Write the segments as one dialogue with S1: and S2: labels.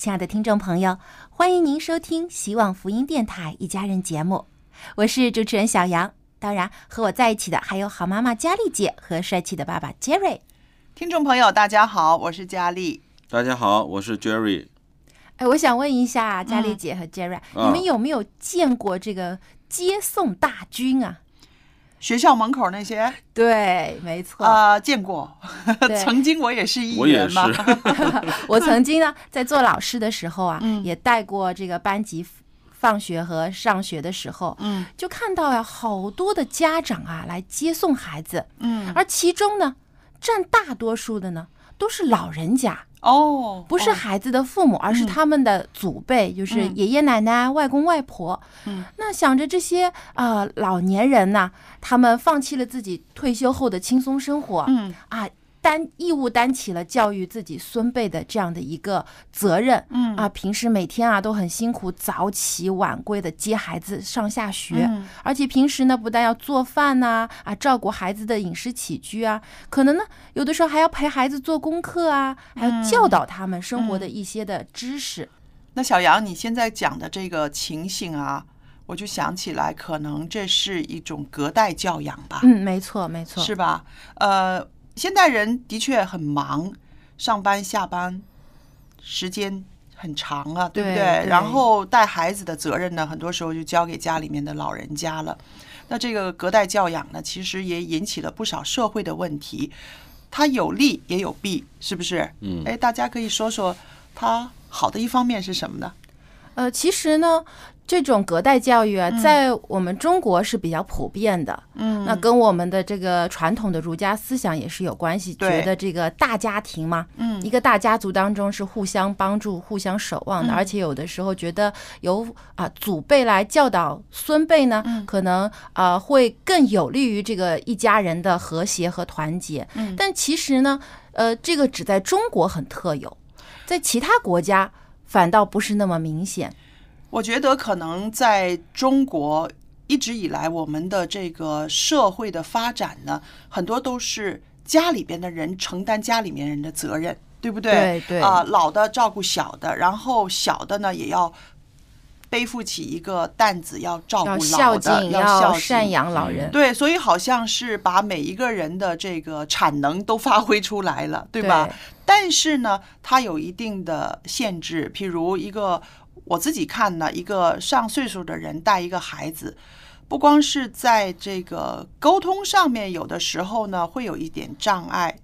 S1: 亲爱的听众朋友，欢迎您收听希望福音电台一家人节目，我是主持人小杨。当然，和我在一起的还有好妈妈佳丽姐和帅气的爸爸 Jerry。
S2: 听众朋友，大家好，我是佳丽。
S3: 大家好，我是 Jerry。
S1: 哎，我想问一下佳丽姐和 Jerry，、
S3: 啊
S1: 你们有没有见过这个接送大军啊？
S2: 学校门口那些
S1: 对，没错。
S2: 啊、见过，曾经我也是一
S3: 我也
S2: 员嘛。
S1: 我曾经呢，在做老师的时候啊，
S2: 嗯。
S1: 也带过这个班级放学和上学的时候，
S2: 嗯。
S1: 就看到呀，好多的家长啊来接送孩子，
S2: 嗯，
S1: 而其中呢，占大多数的呢都是老人家，
S2: 哦，
S1: 不是
S2: 哦。
S1: 孩子的父母，而是他们的祖辈，就是
S2: 嗯。
S1: 爷爷奶奶、外公外婆。
S2: 嗯，
S1: 那想着这些啊、呃老年人呢、他们放弃了自己退休后的轻松生活，
S2: 嗯。
S1: 啊，担义务担起了教育自己孙辈的这样的一个责任。
S2: 嗯
S1: 啊，平时每天啊都很辛苦，早起晚归的接孩子上下学，
S2: 嗯
S1: 而且平时呢不但要做饭呐、啊，照顾孩子的饮食起居啊，可能呢有的时候还要陪孩子做功课啊，还要教导他们生活的一些的知识。
S2: 那小杨，你现在讲的这个情形啊，我就想起来，可能这是一种隔代教养吧，
S1: 嗯，没错，没错，
S2: 是吧？呃，现代人的确很忙，上班下班时间很长啊，对不
S1: 对
S2: 对？
S1: 对
S2: 然后带孩子的责任呢，很多时候就交给家里面的老人家了。那这个隔代教养呢，其实也引起了不少社会的问题，它有利也有弊，是不是？
S3: 嗯
S2: 哎，大家可以说说它好的一方面是什么呢？
S1: 呃，其实呢，这种隔代教育啊，在我们中国是比较普遍的。
S2: 嗯。
S1: 那跟我们的这个传统的儒家思想也是有关系，
S2: 对。
S1: 觉得这个大家庭嘛，
S2: 嗯。
S1: 一个大家族当中是互相帮助、互相守望的，
S2: 嗯。
S1: 而且有的时候觉得由啊祖辈来教导孙辈呢，
S2: 嗯。
S1: 可能啊会更有利于这个一家人的和谐和团结。
S2: 嗯。
S1: 但其实呢，呃，这个只在中国很特有，在其他国家反倒不是那么明显。
S2: 我觉得可能在中国一直以来，我们的这个社会的发展呢，很多都是家里边的人承担家里面人的责任，对不对？
S1: 对对
S2: 啊、老的照顾小的，然后小的呢也要背负起一个担子，要照顾
S1: 要
S2: 老
S1: 孝
S2: 的，
S1: 敬，
S2: 要孝敬
S1: 赡养老人。
S2: 对，所以好像是把每一个人的这个产能都发挥出来了，对吧？
S1: 对
S2: 但是呢，它有一定的限制，譬如一个我自己看呢，一个上岁数的人带一个孩子，不光是在这个沟通上面，有的时候呢会有一点障碍，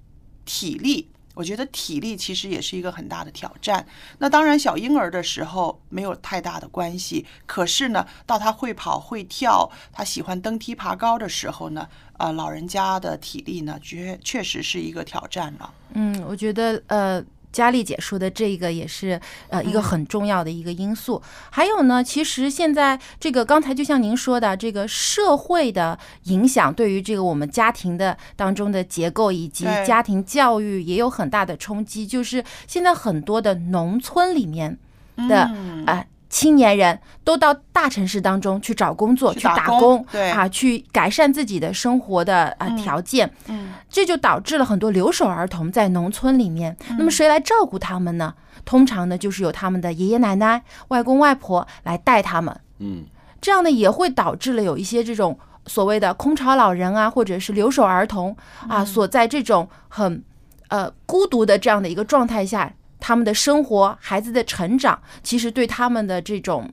S2: 体力。我觉得体力其实也是一个很大的挑战。那当然，小婴儿的时候没有太大的关系，可是呢，到他会跑会跳，他喜欢登梯爬高的时候呢，呃，老人家的体力呢，确确实是一个挑战了。
S1: 嗯，我觉得呃，佳丽姐说的这个也是呃一个很重要的一个因素。还有呢，其实现在这个刚才就像您说的，这个社会的影响对于这个我们家庭的当中的结构以及家庭教育也有很大的冲击。就是现在很多的农村里面的
S2: 嗯
S1: 啊、青年人都到大城市当中去找工作、去
S2: 去打工
S1: 打工，
S2: 对
S1: 啊，去改善自己的生活的啊、
S2: 嗯
S1: 条件。
S2: 嗯
S1: 这就导致了很多留守儿童在农村里面。
S2: 嗯
S1: 那么谁来照顾他们呢？通常呢，就是由他们的爷爷奶奶、外公外婆来带他们。
S3: 嗯，
S1: 这样呢，也会导致了有一些这种所谓的空巢老人啊，或者是留守儿童啊，
S2: 嗯
S1: 所在这种很呃孤独的这样的一个状态下，他们的生活、孩子的成长，其实对他们的这种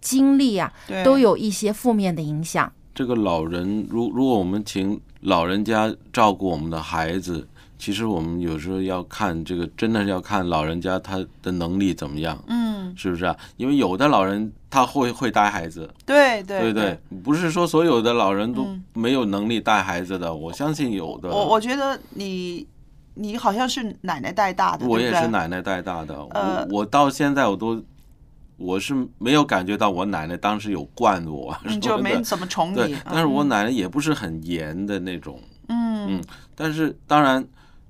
S1: 经历啊，都有一些负面的影响。
S3: 这个老人，如如果我们请老人家照顾我们的孩子，其实我们有时候要看这个，真的是要看老人家他的能力怎么样，
S2: 嗯，
S3: 是不是啊？因为有的老人他会会带孩子，
S2: 对对
S3: 对对，不是说所有的老人都
S2: 嗯
S3: 没有能力带孩子的，我相信有的。
S2: 我我觉得你你好像是奶奶带大的，
S3: 我也是奶奶带大的，
S2: 呃
S3: 我我到现在我都我是没有感觉到我奶奶当时有惯我，
S2: 就没怎么宠
S3: 对
S2: 你，，
S3: 但是我
S2: 嗯
S3: 奶奶也不是很严的那种，
S2: 嗯。
S3: 嗯但是当然，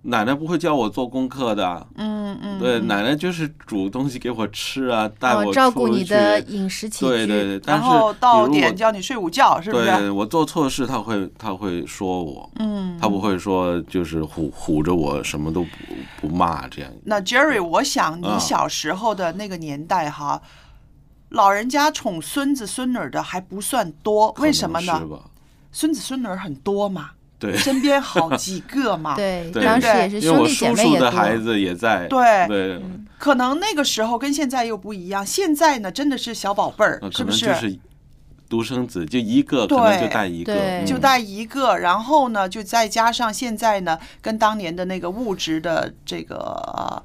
S3: 奶奶不会教我做功课的，
S2: 嗯嗯，
S3: 对，
S2: 嗯。
S3: 奶奶就是煮东西给我吃啊，带我
S1: 哦，照顾你的饮食起居。
S3: 对对对，但
S2: 然后到点叫你睡午觉，是不是？
S3: 对
S2: 是？
S3: 我做错事，他会他会说我，
S2: 嗯，
S3: 他不会说就是唬唬着我，什么都不不骂这样。
S2: 那 Jerry，我想你
S3: 啊
S2: 小时候的那个年代哈，老人家宠孙子孙女的还不算多，为什么呢？孙子孙女儿很多嘛，
S3: 对。
S2: 身边好几个嘛。
S1: 对，
S3: 对
S1: 当时也是
S3: 因为我
S1: 兄弟姐
S3: 叔叔
S1: 妹也多。
S3: 的孩子也在，
S2: 对。
S3: 对，
S2: 可能那个时候跟现在又不一样，现在呢真的是小宝贝儿是不
S3: 是？就是独生子，就一个，可
S2: 对。
S3: 能就带一个，嗯。
S2: 就带一个，然后呢，就再加上现在呢，跟当年的那个物质的这个呃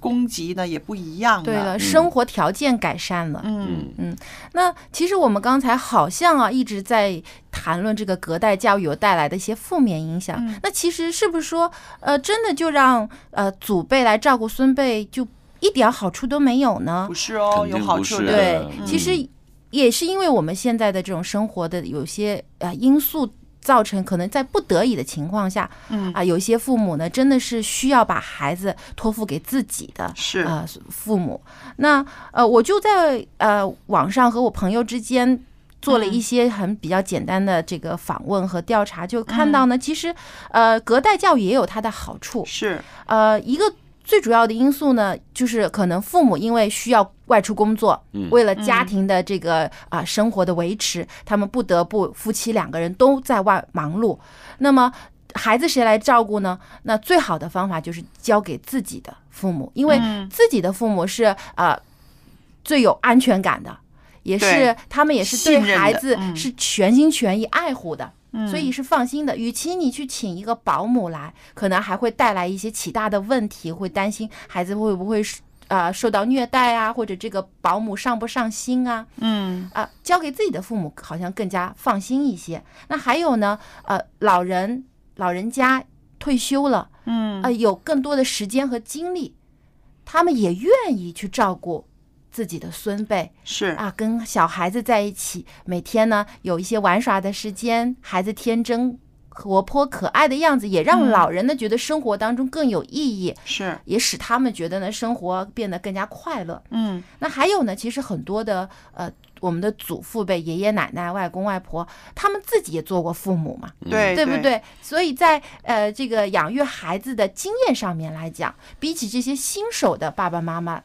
S2: 供给呢也不一样
S1: 对了，生活条件改善了。
S2: 嗯
S3: 嗯，
S1: 那其实我们刚才好像啊一直在谈论这个隔代教育有带来的一些负面影响。
S2: 嗯
S1: 那其实是不是说，呃，真的就让呃祖辈来照顾孙辈就一点好处都没有呢
S2: 不？是哦，有好处
S1: 对，
S3: 嗯
S1: 其实也是因为我们现在的这种生活的有些呃因素。造成可能在不得已的情况下，
S2: 嗯。
S1: 啊，有一些父母呢，真的是需要把孩子托付给自己的，
S2: 是。
S1: 呃父母。那呃，我就在呃网上和我朋友之间做了一些很比较简单的这个访问和调查，就看到呢，其实呃隔代教育也有它的好处。
S2: 是，
S1: 呃，一个最主要的因素呢，就是可能父母因为需要外出工作，
S3: 嗯
S1: 为了家庭的这个啊、生活的维持，他们不得不夫妻两个人都在外忙碌。那么孩子谁来照顾呢？那最好的方法就是交给自己的父母，因为
S2: 嗯
S1: 自己的父母是呃最有安全感的，也是他们也是对孩子
S2: 嗯
S1: 是全心全意爱护的。
S2: 嗯
S1: 所以是放心的。与其你去请一个保姆来，可能还会带来一些其他的问题，会担心孩子会不会啊呃受到虐待啊，或者这个保姆上不上心啊？
S2: 嗯
S1: 啊、交给自己的父母好像更加放心一些。那还有呢，呃，老人老人家退休了，
S2: 嗯
S1: 呃，有更多的时间和精力，他们也愿意去照顾自己的孙辈。
S2: 是
S1: 啊，跟小孩子在一起，每天呢有一些玩耍的时间，孩子天真、活泼、可爱的样子，也让
S2: 嗯
S1: 老人呢觉得生活当中更有意义，
S2: 是，
S1: 也使他们觉得呢生活变得更加快乐。
S2: 嗯
S1: 那还有呢，其实很多的呃，我们的祖父辈、爷爷奶奶、外公外婆，他们自己也做过父母嘛，
S2: 对
S1: 对不？对？所以在呃这个养育孩子的经验上面来讲，比起这些新手的爸爸妈妈，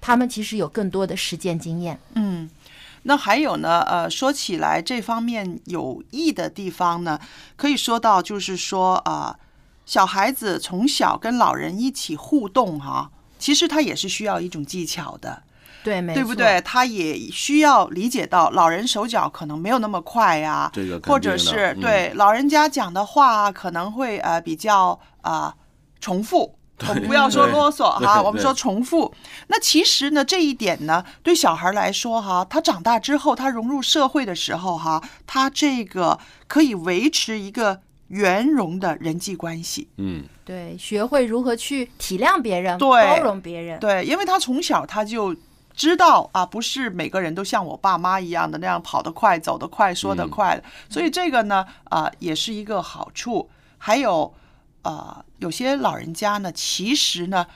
S1: 他们其实有更多的实践经验。
S2: 嗯。那还有呢，呃，说起来这方面有益的地方呢，可以说到就是说啊、小孩子从小跟老人一起互动哈、其实他也是需要一种技巧的。
S1: 对，没错
S2: 对不对？他也需要理解到老人手脚可能没有那么快呀、
S3: 这个
S2: 或者是对老人家讲的话啊可能会呃比较啊、重复。我们不要说啰嗦哈，我们说重复。那其实呢，这一点呢，对小孩来说哈，他长大之后，他融入社会的时候哈，他这个可以维持一个圆融的人际关系。
S3: 嗯，
S1: 对，学会如何去体谅别人，
S2: 对
S1: 包容别人。
S2: 对，因为他从小他就知道啊，不是每个人都像我爸妈一样的那样跑得快、走得快、说得快，所以这个呢，啊、也是一个好处。还有，呃，有些老人家呢，其实呢，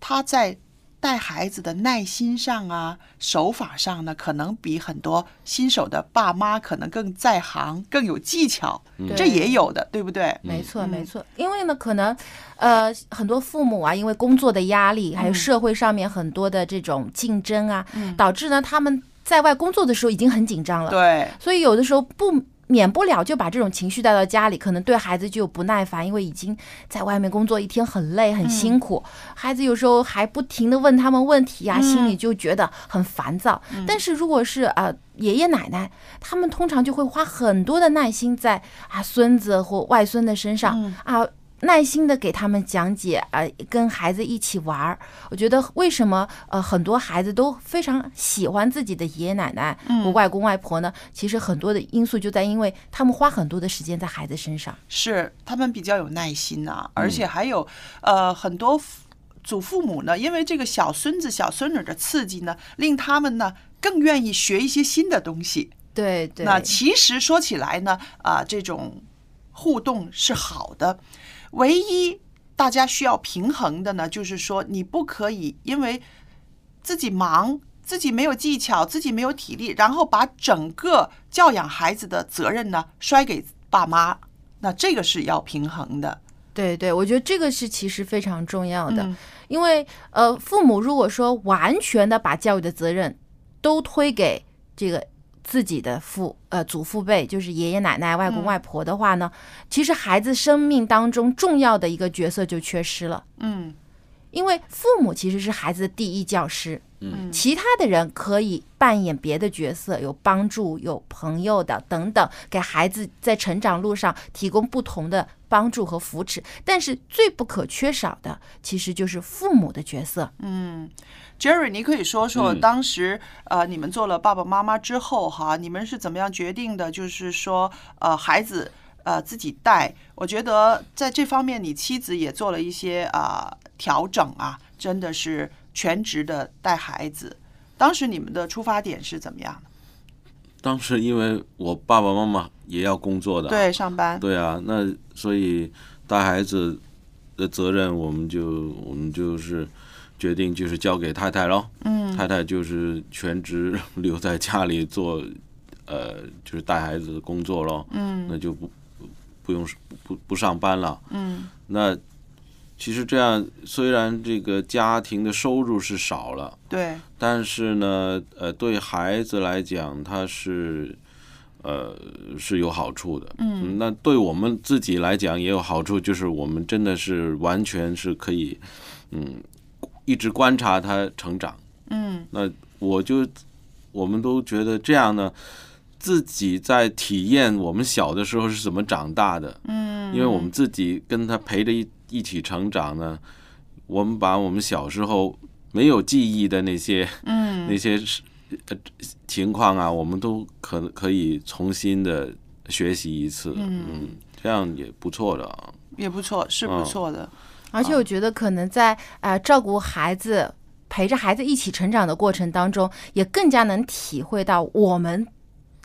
S2: 他在带孩子的耐心上啊、手法上呢，可能比很多新手的爸妈可能更在行、更有技巧，这也有的，对不对？
S1: 没错，
S2: 嗯。
S1: 没错，因为呢，可能，呃，很多父母啊，因为工作的压力，还有社会上面很多的这种竞争啊，导致呢他们在外工作的时候已经很紧张了，
S2: 对，
S1: 所以有的时候不免不了就把这种情绪带到家里，可能对孩子就有不耐烦，因为已经在外面工作一天很累很辛苦，孩子有时候还不停的问他们问题啊，心里就觉得很烦躁。但是如果是啊、呃爷爷奶奶，他们通常就会花很多的耐心在啊孙子或外孙的身上、啊。耐心的给他们讲解，呃，跟孩子一起玩儿。我觉得为什么呃很多孩子都非常喜欢自己的爷爷奶奶嗯外公外婆呢？其实很多的因素就在因为他们花很多的时间在孩子身上。
S2: 是他们比较有耐心呐、而且还有、呃很多祖父母呢，因为这个小孙子、小孙女的刺激呢，令他们呢更愿意学一些新的东西。
S1: 对对，
S2: 那其实说起来呢，啊、这种互动是好的，唯一大家需要平衡的呢，就是说你不可以因为自己忙。自己没有技巧，自己没有体力，然后把整个教养孩子的责任呢摔给爸妈，那这个是要平衡的。
S1: 对对，我觉得这个是其实非常重要的，
S2: 嗯
S1: 因为呃，父母如果说完全的把教育的责任都推给这个自己的父呃祖父辈，就是爷爷奶奶、外公外婆的话呢，其实孩子生命当中重要的一个角色就缺失了。
S2: 嗯。
S1: 因为父母其实是孩子的第一教师，
S2: 嗯
S1: 其他的人可以扮演别的角色，有帮助、有朋友的等等，给孩子在成长路上提供不同的帮助和扶持。但是最不可缺少的，其实就是父母的角色。
S2: 嗯，Jerry，你可以说说
S3: 嗯
S2: 当时、呃你们做了爸爸妈妈之后哈，你们是怎么样决定的？就是说呃孩子呃自己带，我觉得在这方面你妻子也做了一些啊、调整啊，真的是全职的带孩子。当时你们的出发点是怎么样的？
S3: 当时因为我爸爸妈妈也要工作的，
S2: 对，上班。
S3: 对啊，那所以带孩子的责任，我们就我们就是决定就是交给太太咯。
S2: 嗯
S3: 太太就是全职留在家里做，呃，就是带孩子的工作咯。
S2: 嗯
S3: 那就不不用不不上班了。
S2: 嗯
S3: 那其实这样，虽然这个家庭的收入是少了，
S2: 对，
S3: 但是呢，呃，对孩子来讲，他是呃是有好处的。
S2: 嗯
S3: 那对我们自己来讲也有好处，就是我们真的是完全是可以，嗯，一直观察他成长。
S2: 嗯
S3: 那我就我们都觉得这样呢，自己在体验我们小的时候是怎么长大的。
S2: 嗯，
S3: 因为我们自己跟他陪着一一起成长呢，我们把我们小时候没有记忆的那些
S2: 嗯
S3: 那些是呃情况啊，我们都可可以重新的学习一次，
S2: 嗯
S3: 这样也不错的啊。
S2: 也不错，是不
S3: 嗯
S2: 错的。
S1: 而且我觉得可能在呃照顾孩子、陪着孩子一起成长的过程当中，也更加能体会到我们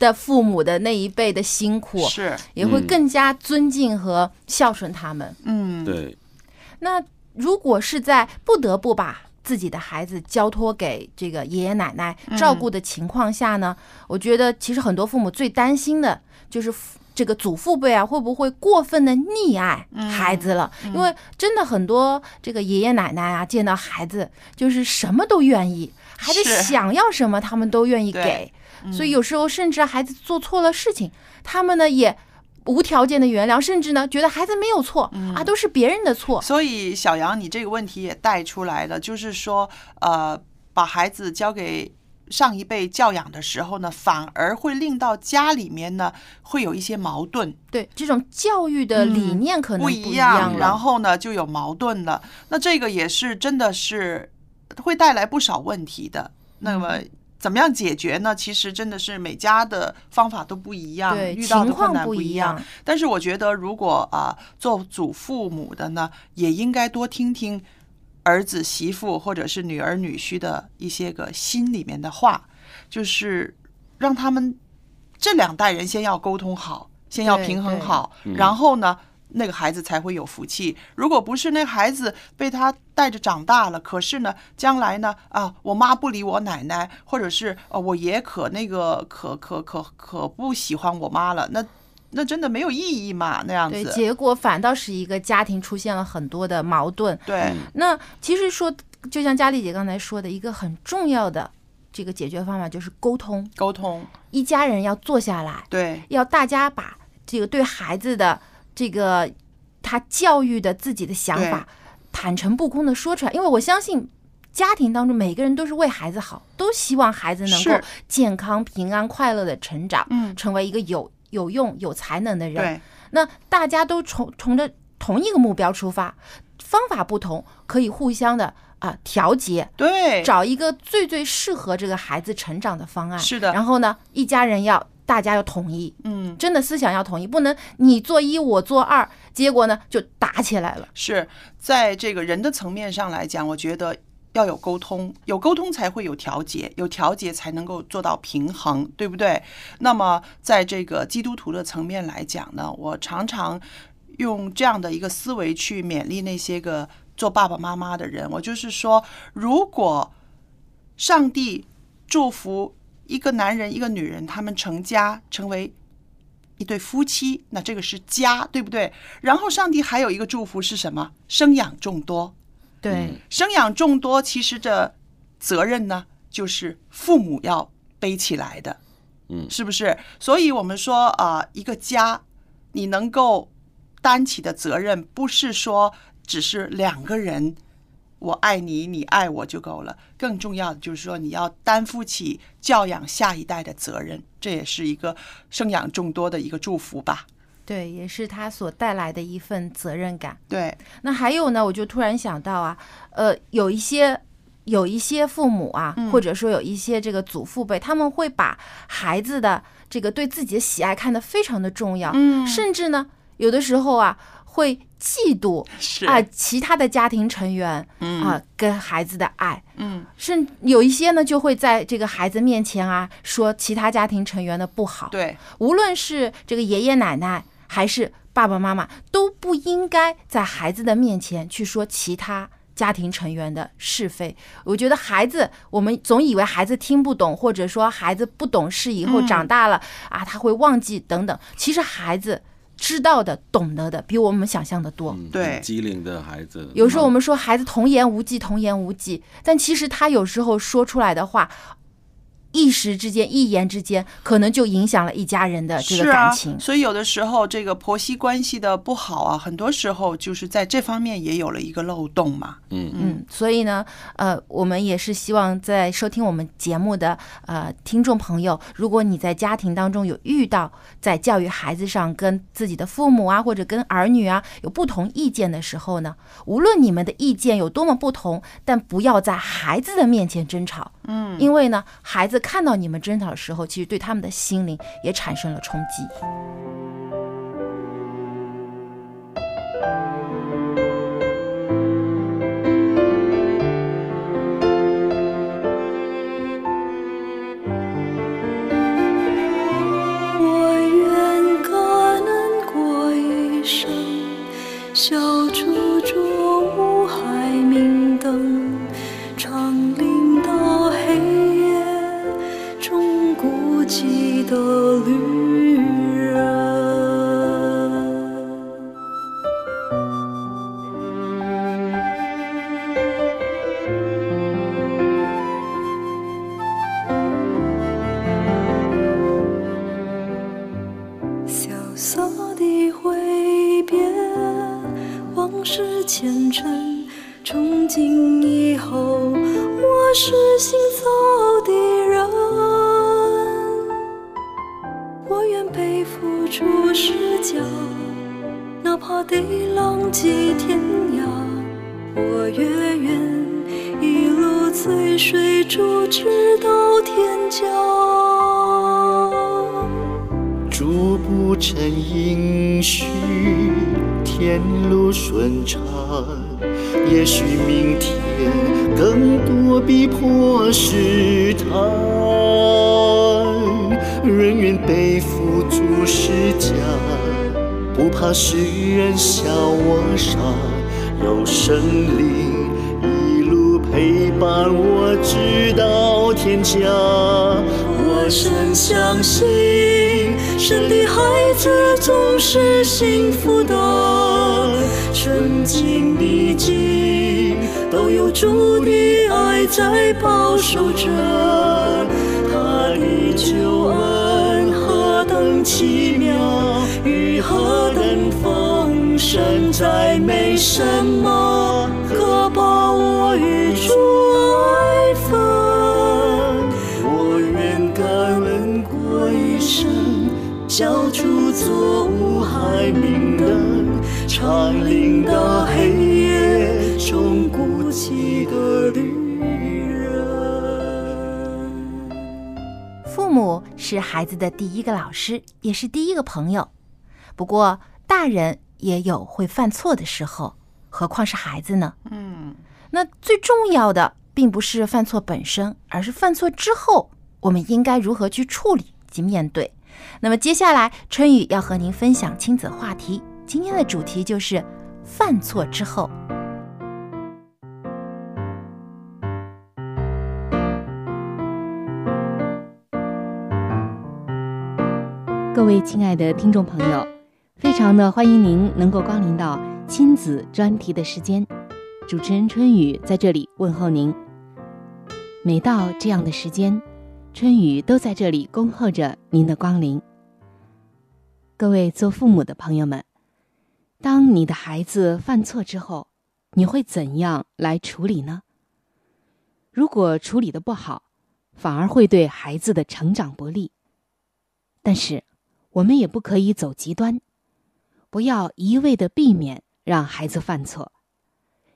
S1: 的父母的那一辈的辛苦，
S2: 是，
S1: 也会
S3: 嗯。
S1: 更加尊敬和孝顺他们。
S2: 嗯，
S3: 对，
S1: 那如果是在不得不把自己的孩子交托给这个爷爷奶奶照顾的情况下呢，我觉得其实很多父母最担心的就是这个祖父辈啊会不会过分的溺爱孩子了？因为真的很多这个爷爷奶奶啊，见到孩子就是什么都愿意，孩子想要什么他们都愿意给，所以有时候甚至孩子做错了事情，他们呢也。无条件的原谅，甚至呢觉得孩子没有错、啊，都是别人的错。
S2: 所以小杨，你这个问题也带出来了，就是说，呃，把孩子交给上一辈教养的时候呢，反而会令到家里面呢会有一些矛盾，
S1: 对这种教育的理念可能
S2: 不
S1: 一
S2: 一样，
S1: 了
S2: 然后呢就有矛盾了。那这个也是真的是会带来不少问题的。那么怎么样解决呢？其实真的是每家的方法都不一样，遇到的困难
S1: 不一
S2: 一样
S1: 样。
S2: 但是我觉得，如果啊、做祖父母的呢，也应该多听听儿子、媳妇或者是女儿、女婿的一些个心里面的话，就是让他们这两代人先要沟通好，先要平衡好，
S3: 嗯
S2: 然后呢。那个孩子才会有福气。如果不是那孩子被他带着长大了，可是呢，将来呢，啊，我妈不理我奶奶，或者是呃，我爷可那个可可可可不喜欢我妈了，那那真的没有意义嘛？那样
S1: 对，
S2: 子，
S1: 结果反倒是一个家庭出现了很多的矛盾。
S2: 对
S1: 那其实说，就像佳丽姐刚才说的，一个很重要的这个解决方法就是沟通，
S2: 沟通，
S1: 一家人要坐下来，
S2: 对
S1: 要大家把这个对孩子的这个他教育的自己的想法坦诚不空的说出来，因为我相信。家庭当中，每个人都是为孩子好，都希望孩子能够健康、平安、快乐的成长，
S2: 嗯
S1: 成为一个有有用、有才能的人。
S2: 对
S1: 那大家都从从着同一个目标出发，方法不同，可以互相的啊、调节，
S2: 对，
S1: 找一个最最适合这个孩子成长的方案。
S2: 是的
S1: 然后呢，一家人要大家要统一，
S2: 嗯，
S1: 真的思想要统一，不能你做一我做二，结果呢就打起来了。
S2: 是在这个人的层面上来讲，我觉得要有沟通，有沟通才会有调节，有调节才能够做到平衡，对不对？那么在这个基督徒的层面来讲呢，我常常用这样的一个思维去勉励那些个做爸爸妈妈的人，我就是说，如果上帝祝福一个男人一个女人，他们成家成为一对夫妻，那这个是家，对不对？然后上帝还有一个祝福是什么？生养众多。
S1: 对，
S2: 生养众多，其实这责任呢，就是父母要背起来的，
S3: 嗯
S2: 是不是？所以我们说啊、呃一个家，你能够担起的责任，不是说只是两个人。我爱你，你爱我就够了。更重要的就是说，你要担负起教养下一代的责任，这也是一个生养众多的一个祝福吧。
S1: 对，也是他所带来的一份责任感。
S2: 对，
S1: 那还有呢，我就突然想到啊，呃，有一些有一些父母啊，或者说有一些这个祖父辈，他们会把孩子的这个对自己的喜爱看得非常的重要，
S2: 嗯
S1: 甚至呢，有的时候啊，会嫉妒
S2: 是。
S1: 啊其他的家庭成员
S2: 嗯。
S1: 啊跟孩子的爱，
S2: 嗯，
S1: 甚有一些呢就会在这个孩子面前啊说其他家庭成员的不好，
S2: 对，
S1: 无论是这个爷爷奶奶还是爸爸妈妈，都不应该在孩子的面前去说其他家庭成员的是非。我觉得孩子，我们总以为孩子听不懂，或者说孩子不懂事，以后
S2: 嗯。
S1: 长大了、啊他会忘记等等。其实孩子知道的、懂得的比我们想象的多。
S3: 嗯，
S2: 对。
S3: 机灵的孩子，
S1: 有时候我们说孩子童言无忌，童言无忌，但其实他有时候说出来的话，一时之间、一言之间，可能就影响了一家人的这个感情。
S2: 所以有的时候这个婆媳关系的不好啊，很多时候就是在这方面也有了一个漏洞嘛。
S3: 嗯
S1: 嗯，所以呢，呃，我们也是希望在收听我们节目的呃听众朋友，如果你在家庭当中有遇到在教育孩子上跟自己的父母啊，或者跟儿女啊有不同意见的时候呢，无论你们的意见有多么不同，但不要在孩子的面前争吵。嗯，因为呢，孩子看到你们争吵的时候，其实对他们的心灵也产生了冲击。
S4: 我愿感恩过一生，寂地浪迹天涯，我愿一路随水逐直到天涯。
S5: 逐步成应许，天路顺畅。也许明天更多逼迫试探，人愿背负诸师家，不怕世人笑我傻，有神灵一路陪伴我直到天家。
S4: 我深相信，神的孩子总是幸福的，顺境逆境都有主的爱在保守着。他的救恩何等奇妙，何等丰盛，再没什么可把我与主爱分。我愿感恩过一生，消除错误害明灯，长领到黑夜中孤寂的旅人。
S1: 父母是孩子的第一个老师，也是第一个朋友。不过，大人也有会犯错的时候，何况是孩子呢？
S2: 嗯，
S1: 那最重要的并不是犯错本身，而是犯错之后，我们应该如何去处理及面对。那么接下来，春雨要和您分享亲子话题，今天的主题就是犯错之后。
S6: 各位亲爱的听众朋友，非常的欢迎您能够光临到亲子专题的时间。主持人春雨在这里问候您。每到这样的时间，春雨都在这里恭候着您的光临。各位做父母的朋友们，当你的孩子犯错之后，你会怎样来处理呢？如果处理的不好，反而会对孩子的成长不利。但是，我们也不可以走极端，不要一味的避免让孩子犯错，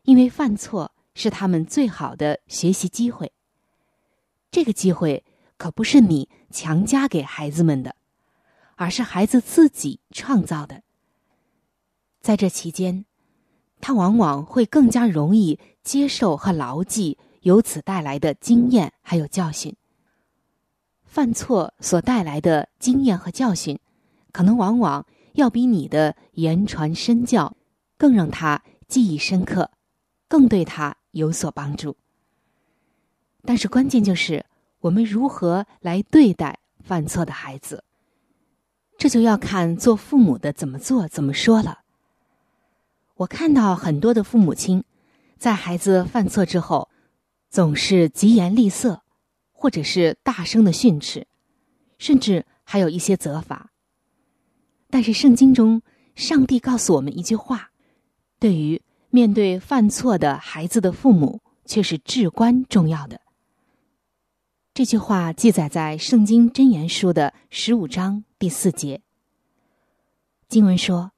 S6: 因为犯错是他们最好的学习机会。这个机会可不是你强加给孩子们的，而是孩子自己创造的。在这期间，他往往会更加容易接受和牢记由此带来的经验还有教训。犯错所带来的经验和教训，可能往往要比你的言传身教更让他记忆深刻，更对他有所帮助。但是关键就是我们如何来对待犯错的孩子，这就要看做父母的怎么做怎么说了。我看到很多的父母亲，在孩子犯错之后，总是疾言厉色。或者是大声的训斥，甚至还有一些责罚。但是圣经中，上帝告诉我们一句话，对于面对犯错的孩子的父母，却是至关重要的。这句话记载在《圣经真言书》的十五章第四节。经文说：“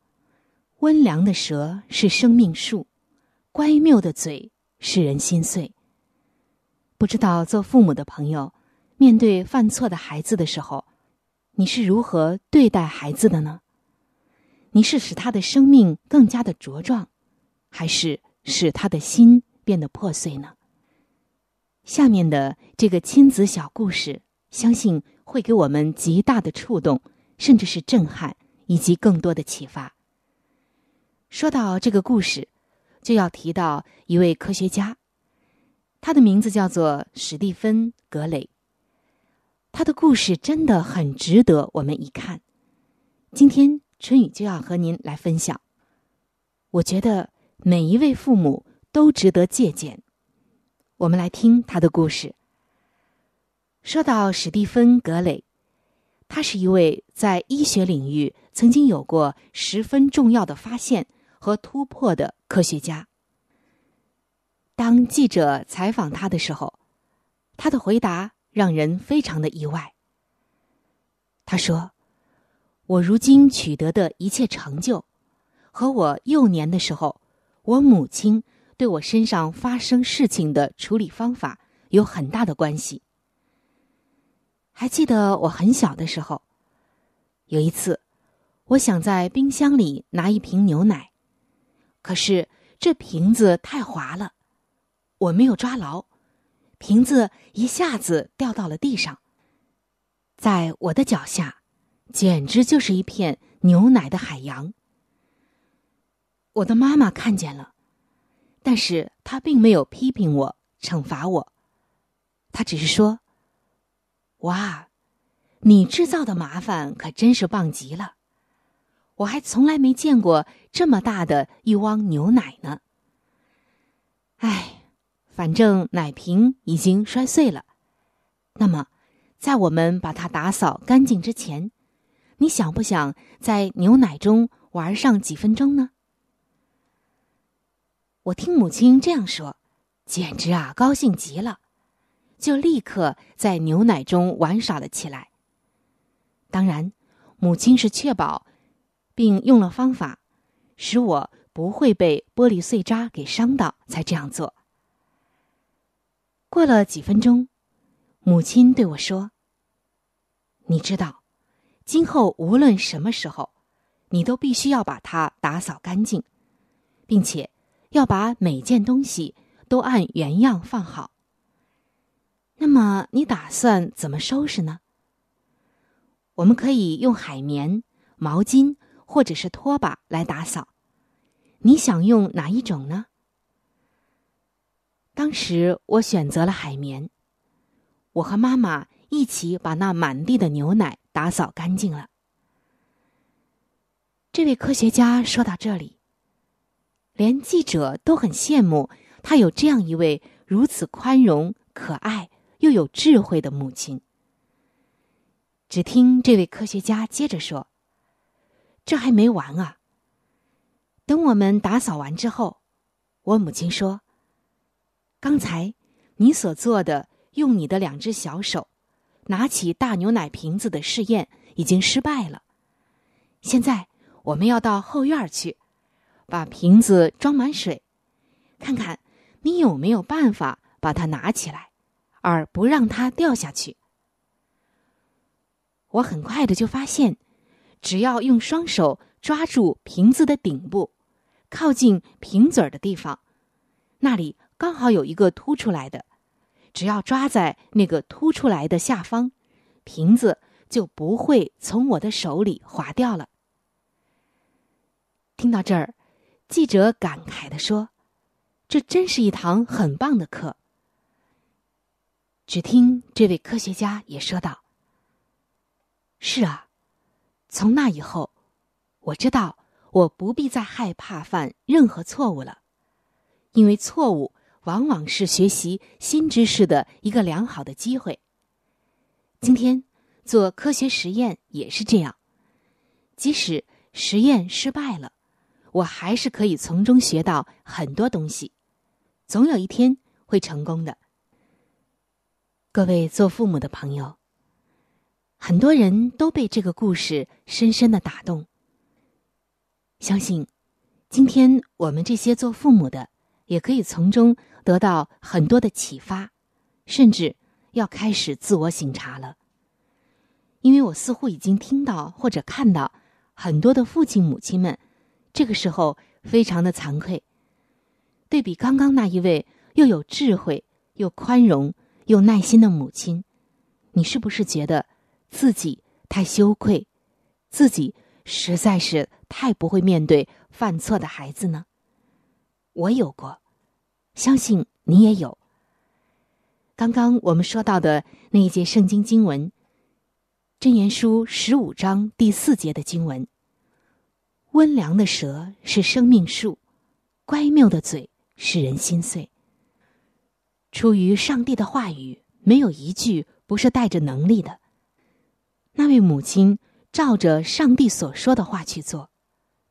S6: 温良的舌是生命树，乖谬的嘴使人心碎。”不知道做父母的朋友，面对犯错的孩子的时候，你是如何对待孩子的呢？你是使他的生命更加的茁壮，还是使他的心变得破碎呢？下面的这个亲子小故事，相信会给我们极大的触动，甚至是震撼，以及更多的启发。说到这个故事，就要提到一位科学家。他的名字叫做史蒂芬·格雷。他的故事真的很值得我们一看。今天春雨就要和您来分享。我觉得每一位父母都值得借鉴。我们来听他的故事。说到史蒂芬·格雷，他是一位在医学领域曾经有过十分重要的发现和突破的科学家。当记者采访他的时候，他的回答让人非常的意外。他说：“我如今取得的一切成就，和我幼年的时候我母亲对我身上发生事情的处理方法有很大的关系。还记得我很小的时候，有一次，我想在冰箱里拿一瓶牛奶，可是这瓶子太滑了，我没有抓牢，瓶子一下子掉到了地上，在我的脚下，简直就是一片牛奶的海洋。我的妈妈看见了，但是她并没有批评我、惩罚我，她只是说。哇，你制造的麻烦可真是棒极了！我还从来没见过这么大的一汪牛奶呢。哎，反正奶瓶已经摔碎了。那么，在我们把它打扫干净之前，你想不想在牛奶中玩上几分钟呢？我听母亲这样说，简直啊，高兴极了。就立刻在牛奶中玩耍了起来。当然，母亲是确保，并用了方法，使我不会被玻璃碎渣给伤到，才这样做。过了几分钟，母亲对我说：“你知道，今后无论什么时候，你都必须要把它打扫干净，并且要把每件东西都按原样放好。”那么你打算怎么收拾呢？我们可以用海绵、毛巾或者是拖把来打扫。你想用哪一种呢？当时我选择了海绵。我和妈妈一起把那满地的牛奶打扫干净了。这位科学家说到这里，连记者都很羡慕他有这样一位如此宽容、可爱。又有智慧的母亲。只听这位科学家接着说：“这还没完啊！等我们打扫完之后，我母亲说，刚才你所做的用你的两只小手拿起大牛奶瓶子的试验已经失败了。现在我们要到后院去，把瓶子装满水，看看你有没有办法把它拿起来。”而不让它掉下去。我很快的就发现，只要用双手抓住瓶子的顶部，靠近瓶嘴儿的地方，那里刚好有一个凸出来的，只要抓在那个凸出来的下方，瓶子就不会从我的手里滑掉了。听到这儿，记者感慨的说：“这真是一堂很棒的课。”只听这位科学家也说道：“是啊，从那以后，我知道我不必再害怕犯任何错误了，因为错误往往是学习新知识的一个良好的机会。今天做科学实验也是这样，即使实验失败了，我还是可以从中学到很多东西，总有一天会成功的。”各位做父母的朋友，很多人都被这个故事深深的打动。相信，今天我们这些做父母的，也可以从中得到很多的启发，甚至要开始自我省察了。因为我似乎已经听到或者看到很多的父亲母亲们，这个时候非常的惭愧。对比刚刚那一位又有智慧又宽容。又耐心的母亲，你是不是觉得自己太羞愧，自己实在是太不会面对犯错的孩子呢？我有过，相信你也有。刚刚我们说到的那一节圣经经文，《箴言书》十五章第四节的经文：“温良的舌是生命树，乖谬的嘴使人心碎。”出于上帝的话语，没有一句不是带着能力的。那位母亲照着上帝所说的话去做，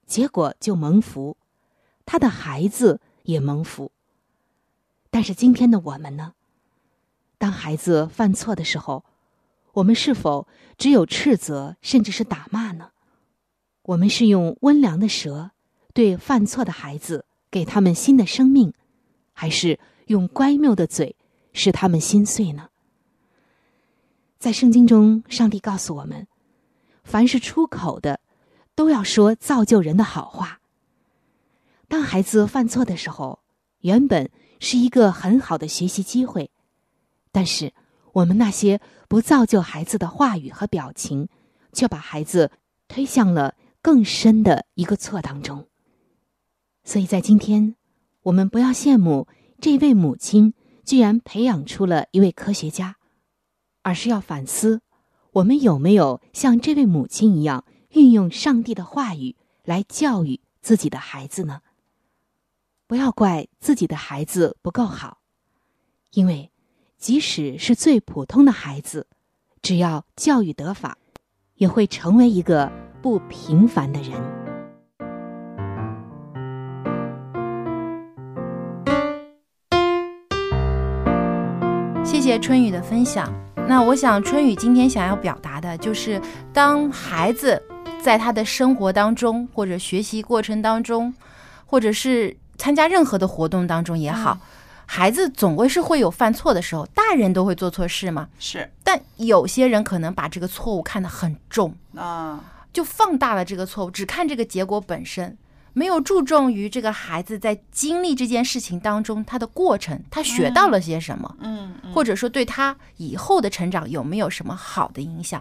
S6: 结果就蒙福，他的孩子也蒙福。但是今天的我们呢？当孩子犯错的时候，我们是否只有斥责，甚至是打骂呢？我们是用温良的舌对犯错的孩子，给他们新的生命，还是？用乖谬的嘴，使他们心碎呢？在圣经中，上帝告诉我们，凡是出口的，都要说造就人的好话。当孩子犯错的时候，原本是一个很好的学习机会，但是我们那些不造就孩子的话语和表情，却把孩子推向了更深的一个错当中。所以在今天，我们不要羡慕这位母亲居然培养出了一位科学家，而是要反思，我们有没有像这位母亲一样，运用上帝的话语来教育自己的孩子呢？不要怪自己的孩子不够好，因为即使是最普通的孩子，只要教育得法，也会成为一个不平凡的人。
S1: 谢谢春雨的分享。那我想，春雨今天想要表达的就是，当孩子在他的生活当中，或者学习过程当中，或者是参加任何的活动当中也好，孩子总归是会有犯错的时候。大人都会做错事嘛，
S2: 是。
S1: 但有些人可能把这个错误看得很重
S2: 啊，
S1: 就放大了这个错误，只看这个结果本身。没有注重于这个孩子在经历这件事情当中他的过程，他学到了些什么，
S2: 嗯，
S1: 或者说对他以后的成长有没有什么好的影响？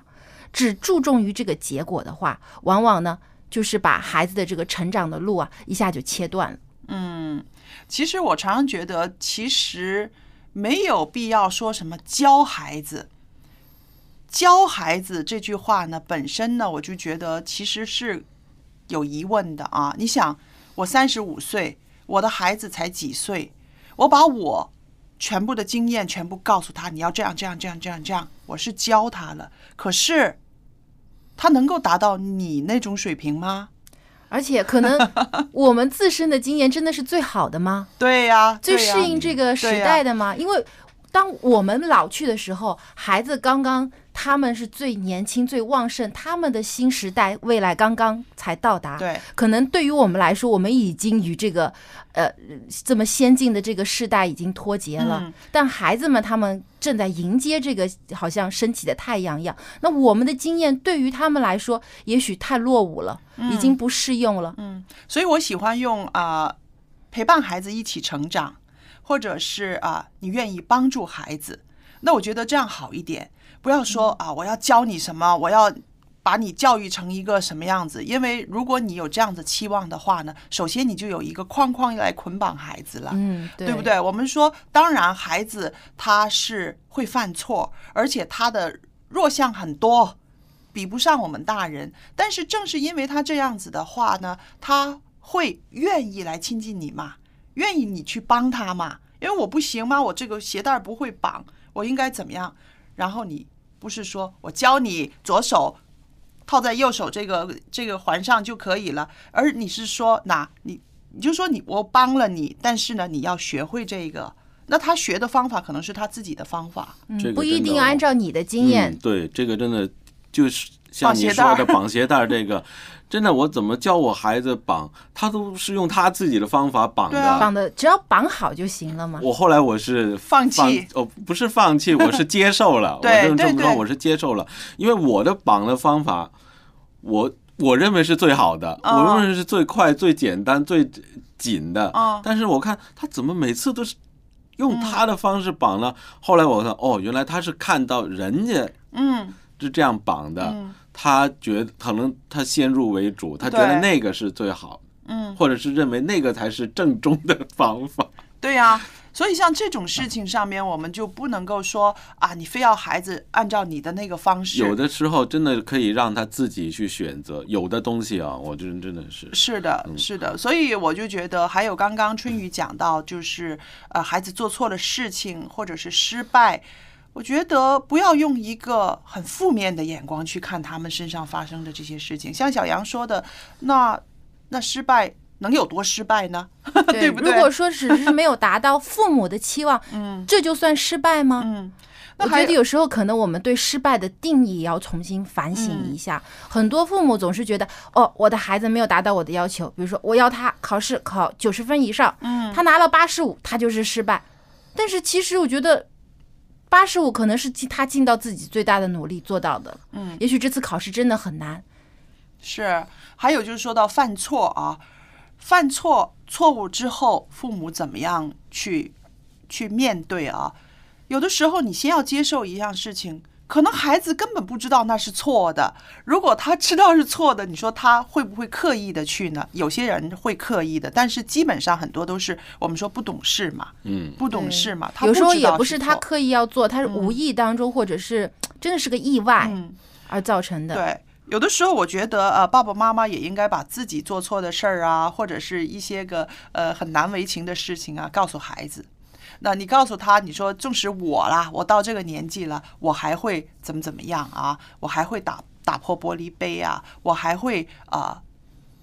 S1: 只注重于这个结果的话，往往呢就是把孩子的这个成长的路啊一下就切断了。
S2: 嗯，其实我常常觉得，其实没有必要说什么教孩子，教孩子这句话呢本身呢，我就觉得其实是。有疑问的啊！你想，我三十五岁，我的孩子才几岁，我把我全部的经验全部告诉他，你要这样这样这样这样这样，我是教他了。可是，他能够达到你那种水平吗？
S1: 而且，可能 我们自身的经验真的是最好的吗？
S2: 对呀，
S1: 最适应这个时代的吗？因为当我们老去的时候，孩子刚刚。他们是最年轻、最旺盛，他们的新时代未来刚刚才到达。
S2: 对，
S1: 可能对于我们来说，我们已经与这个呃这么先进的这个时代已经脱节了。但孩子们他们正在迎接这个好像升起的太阳一样。那我们的经验对于他们来说，也许太落伍了，已经不适用了。
S2: 嗯，所以我喜欢用啊陪伴孩子一起成长，或者是啊你愿意帮助孩子，那我觉得这样好一点。不要说啊，我要教你什么，我要把你教育成一个什么样子？因为如果你有这样的期望的话呢，首先你就有一个框框来捆绑孩子了，
S1: 嗯，
S2: 对不对？我们说，当然孩子他是会犯错，而且他的弱项很多，比不上我们大人。但是正是因为他这样子的话呢，他会愿意来亲近你嘛，愿意你去帮他嘛。因为我不行吗？我这个鞋带不会绑，我应该怎么样？然后你。不是说我教你左手套在右手这个这个环上就可以了，而你是说，哪你你就说你我帮了你，但是呢，你要学会这个。那他学的方法可能是他自己的方法，
S1: 不一定按照你的经验。
S3: 对，这个真的就是像你说的绑鞋带这个。真的，我怎么教我孩子绑，他都是用他自己的方法绑的。
S1: 绑的只要绑好就行了嘛。
S3: 我后来我是
S2: 放弃，
S3: 哦，不是放弃，我是接受了。
S2: 对
S3: 对对。这么说，我是接受了，因为我的绑的方法，我我认为是最好的，我认为是最快、最简单、最紧的。但是我看他怎么每次都是用他的方式绑呢？后来我看，哦，原来他是看到人家嗯是这样绑的。他觉得可能他先入为主，他觉得那个是最好，
S2: 嗯，
S3: 或者是认为那个才是正宗的方法。
S2: 对呀，所以像这种事情上面，我们就不能够说啊，你非要孩子按照你的那个方式。
S3: 有的时候真的可以让他自己去选择，有的东西啊，我真真的是
S2: 是的，是的。所以我就觉得，还有刚刚春雨讲到，就是呃，孩子做错了事情或者是失败。我觉得不要用一个很负面的眼光去看他们身上发生的这些事情。像小杨说的，那那失败能有多失败呢？对不对？
S1: 如果说只是没有达到父母的期望，
S2: 嗯，
S1: 这就算失败吗？
S2: 嗯，
S1: 我觉得有时候可能我们对失败的定义也要重新反省一下。很多父母总是觉得，哦，我的孩子没有达到我的要求，比如说我要他考试考九十分以上，
S2: 嗯，
S1: 他拿了八十五，他就是失败。但是其实我觉得。八十五可能是尽他尽到自己最大的努力做到的。
S2: 嗯，
S1: 也许这次考试真的很难。
S2: 是，还有就是说到犯错啊，犯错错误之后，父母怎么样去去面对啊？有的时候你先要接受一样事情，可能孩子根本不知道那是错的。如果他知道是错的，你说他会不会刻意的去呢？有些人会刻意的，但是基本上很多都是我们说不懂事嘛，
S3: 嗯，
S2: 不懂事嘛。他
S1: 有时候也不是他刻意要做，他是无意当中，或者是真的是个意外而造成的。
S2: 对，有的时候我觉得呃，爸爸妈妈也应该把自己做错的事儿啊，或者是一些个呃很难为情的事情啊，告诉孩子。那你告诉他，你说纵使我啦，我到这个年纪了，我还会怎么怎么样啊？我还会打打破玻璃杯啊，我还会啊。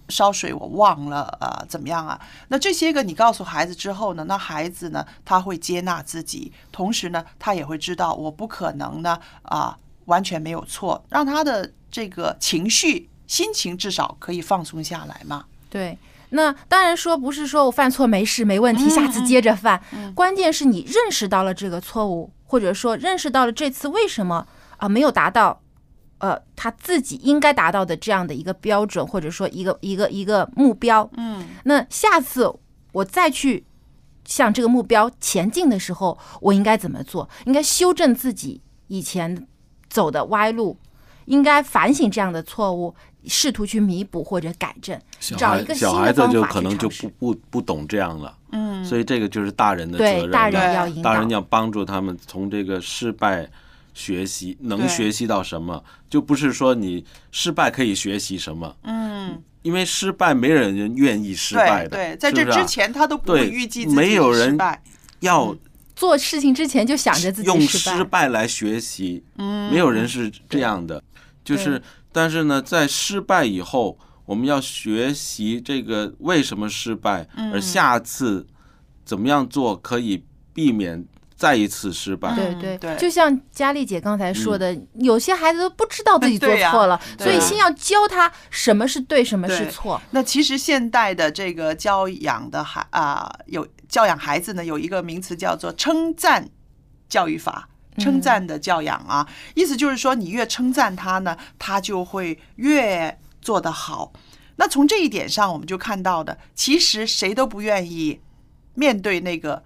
S2: 烧水我忘了呃怎么样啊？那这些个你告诉孩子之后呢，那孩子呢他会接纳自己，同时呢他也会知道我不可能呢啊完全没有错，让他的这个情绪心情至少可以放松下来嘛。
S1: 对，那当然说不是说我犯错没事没问题，下次接着犯。关键是你认识到了这个错误，或者说认识到了这次为什么啊没有达到。呃，他自己应该达到的这样的一个标准，或者说一个一个一个目标，
S2: 嗯，
S1: 那下次我再去向这个目标前进的时候，我应该怎么做？应该修正自己以前走的歪路，应该反省这样的错误，试图去弥补或者改正，找一个
S3: 小孩子就可能。就不不不懂这样了，
S2: 嗯
S3: 所以这个就是大人的责任，
S1: 对大人要引导
S3: 大人要帮助他们从这个失败学习，能学习到什么，就不是说你失败可以学习什么，
S2: 嗯，
S3: 因为失败没人愿意失败的，
S2: 对对，在这之前他都不会
S3: 对
S2: 预计
S3: 没有人。要
S1: 做事情之前就想着自己失败，
S3: 失败来学习，
S2: 嗯
S3: 没有人是这样的。就是，但是呢，在失败以后，我们要学习这个为什么失败，
S2: 嗯。
S3: 而下次怎么样做可以避免再一次失败。
S1: 对对。
S2: 对。
S1: 就像佳丽姐刚才说的，有些孩子都不知道自己做错了，所以先要教他什么是对，什么是错。
S2: 那其实现代的这个教养的孩啊、有教养孩子呢，有一个名词叫做称赞教育法。称赞的教养啊，意思就是说，你越称赞他呢，他就会越做得好。那从这一点上，我们就看到的，其实谁都不愿意面对那个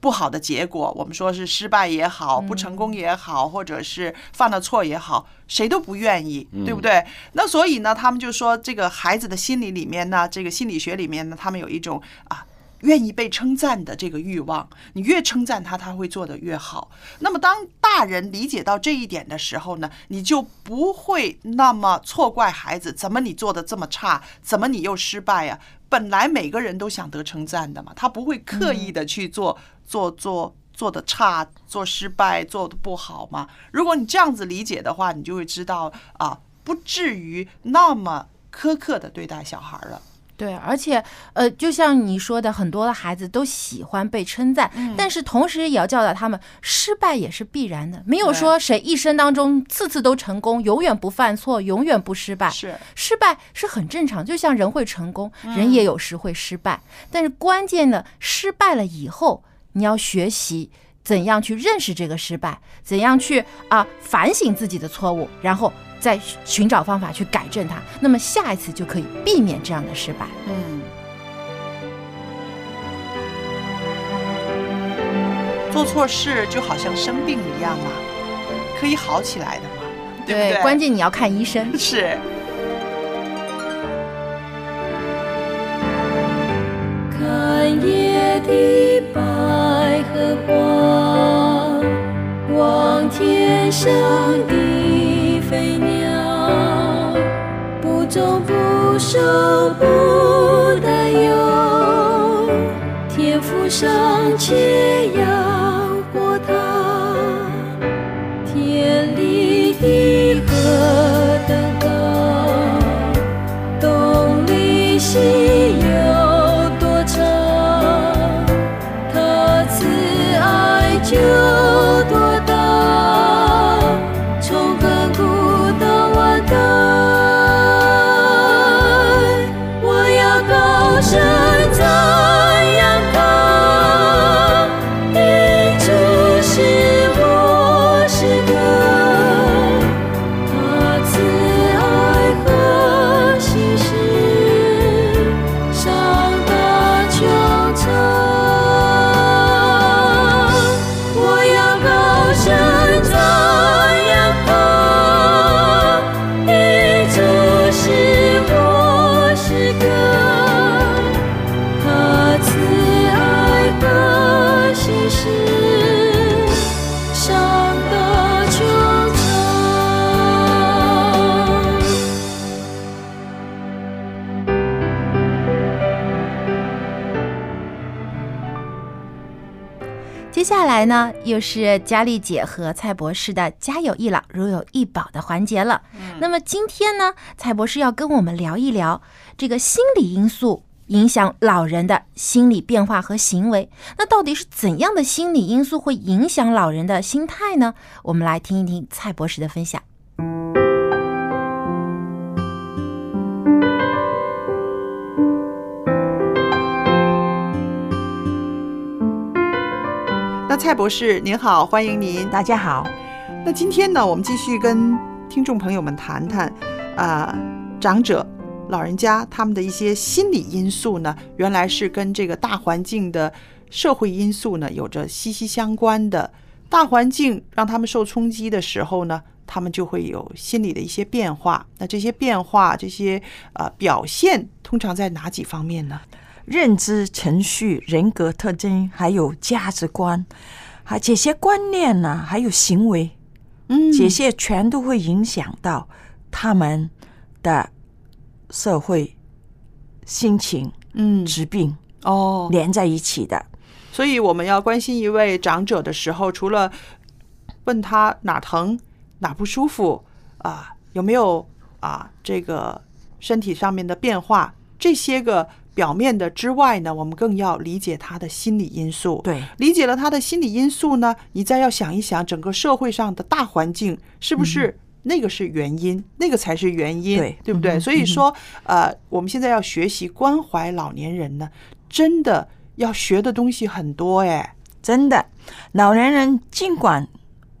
S2: 不好的结果。我们说是失败也好，不成功也好，或者是犯了错也好，谁都不愿意，对不对？那所以呢，他们就说，这个孩子的心理里面呢，这个心理学里面呢，他们有一种啊。愿意被称赞的这个欲望，你越称赞他，他会做得越好。那么，当大人理解到这一点的时候呢，你就不会那么错怪孩子，怎么你做的这么差，怎么你又失败呀、本来每个人都想得称赞的嘛，他不会刻意的去做、做做做的差，做失败，做的不好嘛。如果你这样子理解的话，你就会知道啊，不至于那么苛刻的对待小孩了。
S1: 对，而且呃，就像你说的，很多的孩子都喜欢被称赞，
S2: 嗯
S1: 但是同时也要教导他们，失败也是必然的，没有说谁一生当中次次都成功，永远不犯错，永远不失败。
S2: 是
S1: 失败是很正常，就像人会成功，
S2: 嗯
S1: 人也有时会失败，但是关键呢，失败了以后，你要学习。怎样去认识这个失败？怎样去啊、反省自己的错误，然后再寻找方法去改正它？那么下一次就可以避免这样的失败。
S2: 嗯，做错事就好像生病一样嘛，可以好起来的嘛，对不对？
S1: 关键你要看医生。
S2: 是。
S4: 看夜的百合花，望天上的飞鸟，不忠不守不担忧，天赋上且要
S1: 来呢，又是佳丽姐和蔡博士的“家有一老，如有一宝”的环节了。那么今天呢，蔡博士要跟我们聊一聊这个心理因素影响老人的心理变化和行为。那到底是怎样的心理因素会影响老人的心态呢？我们来听一听蔡博士的分享。
S2: 蔡博士您好，欢迎您。
S7: 大家好。
S2: 那今天呢，我们继续跟听众朋友们谈谈，啊、长者、老人家他们的一些心理因素呢，原来是跟这个大环境的社会因素呢有着息息相关的。大环境让他们受冲击的时候呢，他们就会有心理的一些变化。那这些变化、这些呃表现，通常在哪几方面呢？
S7: 认知、程序、人格特征，还有价值观，还这些观念呢，还有行为，
S2: 嗯
S7: 这些全都会影响到他们的社会、心情、
S2: 嗯
S7: 疾病
S2: 哦
S7: 连在一起的。
S2: 所以我们要关心一位长者的时候，除了问他哪疼、哪不舒服啊，有没有啊这个身体上面的变化，这些个表面的之外呢，我们更要理解他的心理因素。
S7: 对，
S2: 理解了他的心理因素呢，你再要想一想整个社会上的大环境是不是那个是原因，那个才是原因，
S7: 对
S2: 对不对？
S7: 嗯
S2: 所以说，呃，我们现在要学习关怀老年人呢，真的要学的东西很多哎。
S7: 真的，老年人尽管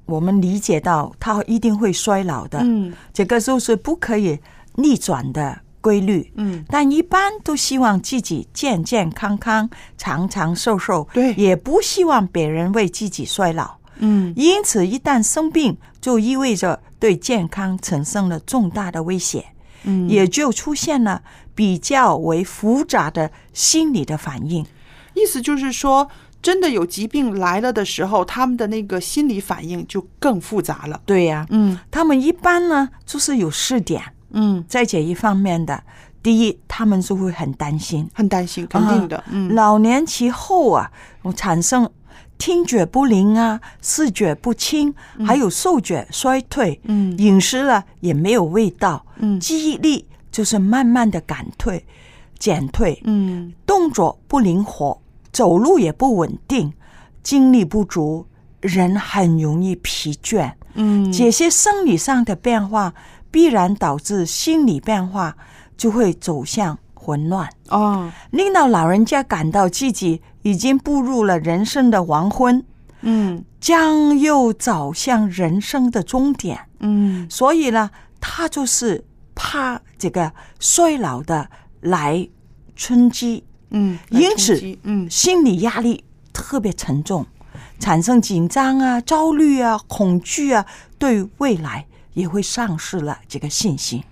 S7: 我们理解到他一定会衰老的，
S2: 嗯，
S7: 这个就是不可以逆转的规律，
S2: 嗯，
S7: 但一般都希望自己健健康康、长长寿寿，
S2: 对。
S7: 也不希望别人为自己衰老，
S2: 嗯。
S7: 因此一旦生病，就意味着对健康产生了重大的威胁，
S2: 嗯。
S7: 也就出现了比较为复杂的心理的反应。
S2: 意思就是说，真的有疾病来了的时候，他们的那个心理反应就更复杂了。
S7: 对呀、
S2: 嗯。
S7: 他们一般呢就是有四点，
S2: 嗯，
S7: 在这一方面的，第一，他们就会很担心，
S2: 很担心，肯定的。
S7: 老年期后啊，产生听觉不灵啊，视觉不清，还有嗅觉衰退，
S2: 嗯。
S7: 饮食了也没有味道，
S2: 嗯。
S7: 记忆力就是慢慢的赶退、减退，
S2: 嗯。
S7: 动作不灵活，走路也不稳定，精力不足，人很容易疲倦。
S2: 嗯。
S7: 这些生理上的变化必然导致心理变化，就会走向混乱，
S2: 哦，
S7: 令到老人家感到自己已经步入了人生的黄昏，
S2: 嗯。
S7: 将又走向人生的终点。
S2: 嗯。
S7: 所以呢，他就是怕这个衰老的来冲击，
S2: 嗯，
S7: 因此
S2: 嗯。
S7: 心理压力特别沉重，产生紧张啊、焦虑啊、恐惧啊，对未来也会丧失了这个信心。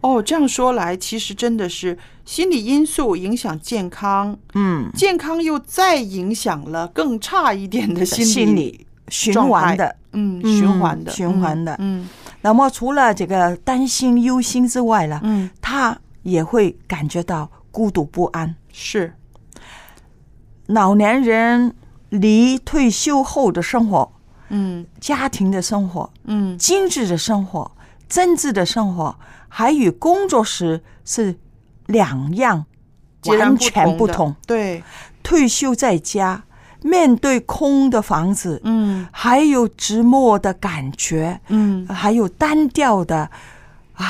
S2: 哦，这样说来，其实真的是心理因素影响健康，
S7: 嗯，
S2: 健康又再影响了更差一点的心理
S7: 心理循环的，
S2: 嗯，
S7: 嗯
S2: 循环的，
S7: 循环的。
S2: 嗯
S7: 那么除了这个担心、忧心之外呢，
S2: 嗯，
S7: 他也会感觉到孤独不安。
S2: 是，
S7: 老年人离退休后的生活、
S2: 嗯
S7: 家庭的生活、
S2: 嗯。
S7: 精致的生活、政治的生活，还与工作时是两样完全不
S2: 不同。对，
S7: 退休在家，面对空的房子，
S2: 嗯。
S7: 还有寂寞的感觉，
S2: 嗯。
S7: 还有单调的啊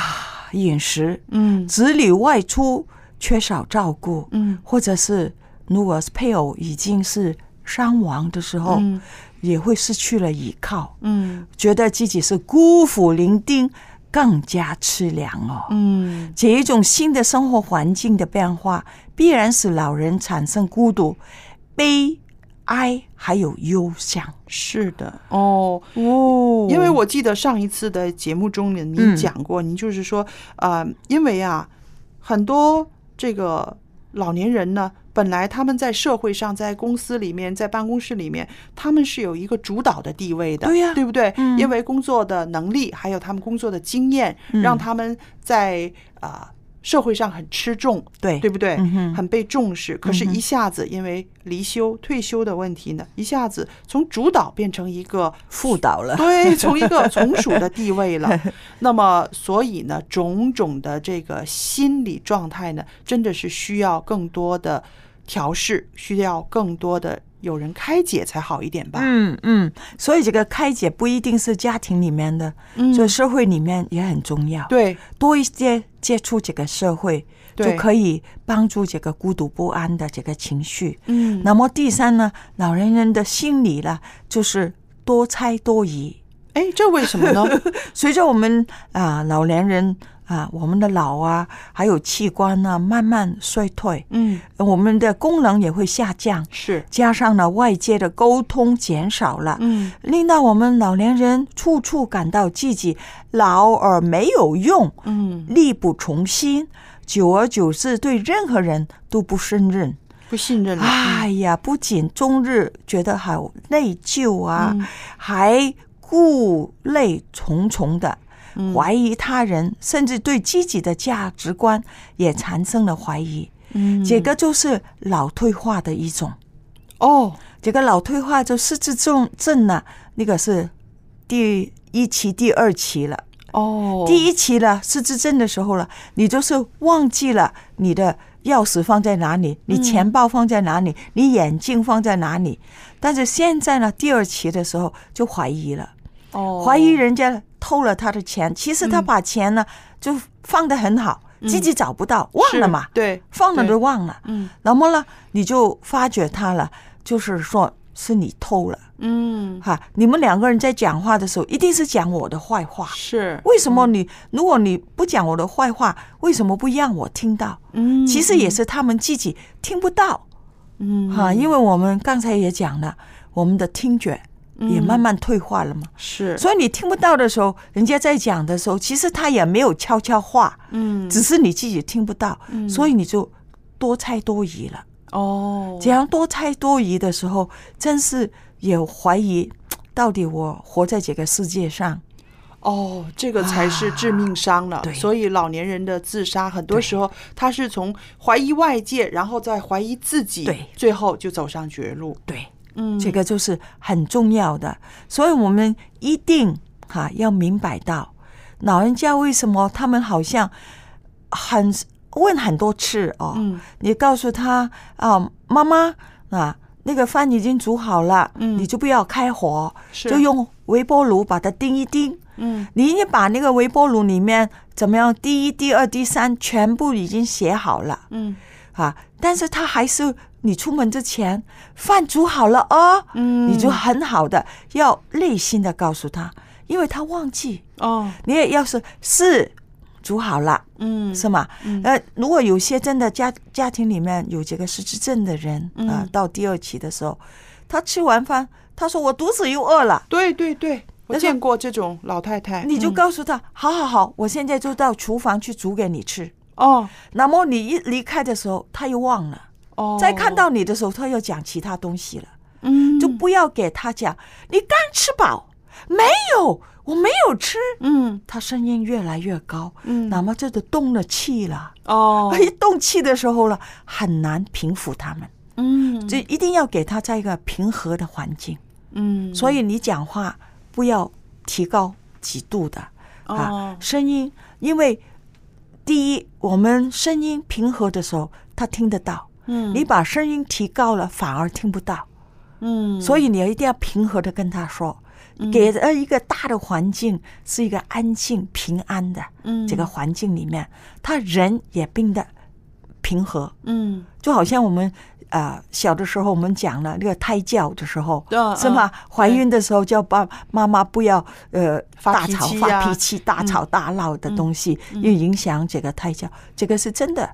S7: 饮食，
S2: 嗯。
S7: 子女外出缺少照顾，
S2: 嗯。
S7: 或者是如果是配偶已经是伤亡的时候，
S2: 嗯
S7: 也会失去了依靠，
S2: 嗯。
S7: 觉得自己是孤苦伶仃，更加凄凉哦。
S2: 嗯。
S7: 这一种新的生活环境的变化，必然使老人产生孤独、悲哀，还有忧伤。
S2: 是的，哦。
S7: 哦。
S2: 因为我记得上一次的节目中呢，您
S7: 嗯
S2: 讲过，您就是说，呃，因为啊，很多这个老年人呢，本来他们在社会上、在公司里面、在办公室里面，他们是有一个主导的地位的，
S7: 对呀
S2: 对不对？
S7: 嗯
S2: 因为工作的能力，还有他们工作的经验，
S7: 嗯
S2: 让他们在啊、社会上很吃重，
S7: 对
S2: 对不对？很被重视。可是，一下子因为离休、退休的问题呢，一下子从主导变成一个
S7: 副导了，
S2: 对，从一个从属的地位了。那么，所以呢，种种的这个心理状态呢，真的是需要更多的调试，需要更多的有人开解才好一点吧。
S7: 嗯嗯，所以这个开解不一定是家庭里面的，
S2: 嗯
S7: 所以社会里面也很重要。
S2: 对，
S7: 多一些接触这个社会，就可以帮助这个孤独不安的这个情绪。
S2: 嗯
S7: 那么第三呢，老年人的心理呢，就是多猜多疑。
S2: 哎，这为什么呢？
S7: 随着我们啊、老年人啊，我们的脑啊，还有器官呢、慢慢衰退，
S2: 嗯，
S7: 我们的功能也会下降。
S2: 是，
S7: 加上呢，外界的沟通减少了，
S2: 嗯，
S7: 令到我们老年人处处感到自己老而没有用，
S2: 嗯，
S7: 力不从心，久而久之，对任何人都不胜任。
S2: 不信任了。
S7: 哎呀，不仅终日觉得好内疚啊，
S2: 嗯。
S7: 还顾虑重重的，
S2: 嗯
S7: 怀疑他人，甚至对自己的价值观也产生了怀疑。
S2: 嗯
S7: 这个就是老退化的一种。
S2: 哦，
S7: 这个老退化就失智症症呢，那个是第一期、第二期了。
S2: 哦，
S7: 第一期了，失智症的时候了，你就是忘记了你的钥匙放在哪里，你钱包放在哪里，你眼镜放在哪里。但是现在呢，第二期的时候就怀疑了，
S2: 哦，
S7: 怀疑人家偷了他的钱，其实他把钱呢就放得很好，自己找不到，忘了嘛，
S2: 对，
S7: 放了
S2: 对
S7: 都忘了。
S2: 嗯
S7: 那么呢，你就发觉他了，就是说是你偷了。
S2: 嗯，
S7: 哈，你们两个人在讲话的时候，一定是讲我的坏话。
S2: 是
S7: 为什么你如果你不讲我的坏话，为什么不让我听到？
S2: 嗯
S7: 其实也是他们自己听不到。
S2: 嗯
S7: 哈，因为我们刚才也讲了，我们的听觉也慢慢退化了嘛。
S2: 是，
S7: 所以你听不到的时候，人家在讲的时候，其实他也没有悄悄话，
S2: 嗯
S7: 只是你自己听不到，
S2: 嗯
S7: 所以你就多猜多疑了。
S2: 哦，
S7: 这样多猜多疑的时候，真是也怀疑，到底我活在这个世界上。
S2: 哦，这个才是致命伤了。
S7: 啊对
S2: 所以老年人的自杀，很多时候他是从怀疑外界，然后再怀疑自己，
S7: 对，
S2: 最后就走上绝路。
S7: 对，
S2: 嗯，
S7: 这个就是很重要的，所以我们一定哈、要明白到，老人家为什么他们好像很问很多次哦，
S2: 嗯。
S7: 你告诉他啊，妈妈啊，那个饭已经煮好了，
S2: 嗯。
S7: 你就不要开火，
S2: 是。
S7: 就用微波炉把它叮一叮。
S2: 嗯。
S7: 你已经把那个微波炉里面怎么样，第一、第二、第三全部已经写好了。
S2: 嗯
S7: 啊，但是他还是你出门之前饭煮好了哦，
S2: 嗯。
S7: 你就很好的要内心的告诉他，因为他忘记，
S2: 哦。
S7: 你也要是是煮好了，
S2: 嗯。
S7: 是吗？
S2: 嗯。
S7: 呃，如果有些真的家家庭里面有这个失智症的人啊、
S2: 嗯
S7: 到第二期的时候，他吃完饭，他说我肚子又饿了，
S2: 对对对，我见过这种老太太，
S7: 你就
S2: 嗯。
S7: 告诉他，好好好，我现在就到厨房去煮给你吃。
S2: 哦
S7: 那么你一离开的时候，他又忘了。
S2: 哦，
S7: 再看到你的时候，他又讲其他东西了，
S2: 嗯
S7: 就不要给他讲你刚吃饱，没有，我没有吃。
S2: 嗯
S7: 他声音越来越高，
S2: 嗯
S7: 那么这就动了气了。
S2: 哦
S7: 一动气的时候了，很难平复他们。
S2: 嗯
S7: 就一定要给他在一个平和的环境。
S2: 嗯，
S7: 所以你讲话不要提高几度的啊
S2: 哦，
S7: 声音，因为第一，我们声音平和的时候，他听得到。
S2: 嗯
S7: 你把声音提高了，反而听不到。
S2: 嗯，
S7: 所以你一定要平和的跟他说，给了一个大的环境，是一个安静、平安的
S2: 嗯
S7: 这个环境里面，他人也变得平和。
S2: 嗯
S7: 就好像我们呃小的时候我们讲了那个胎教的时候，
S2: 嗯。
S7: 是吗？
S2: 嗯？
S7: 怀孕的时候叫爸妈妈不要呃
S2: 发
S7: 大吵
S2: 脾气
S7: 发脾气、大吵大闹的东西，
S2: 嗯
S7: 又影响这个胎教，这个是真的。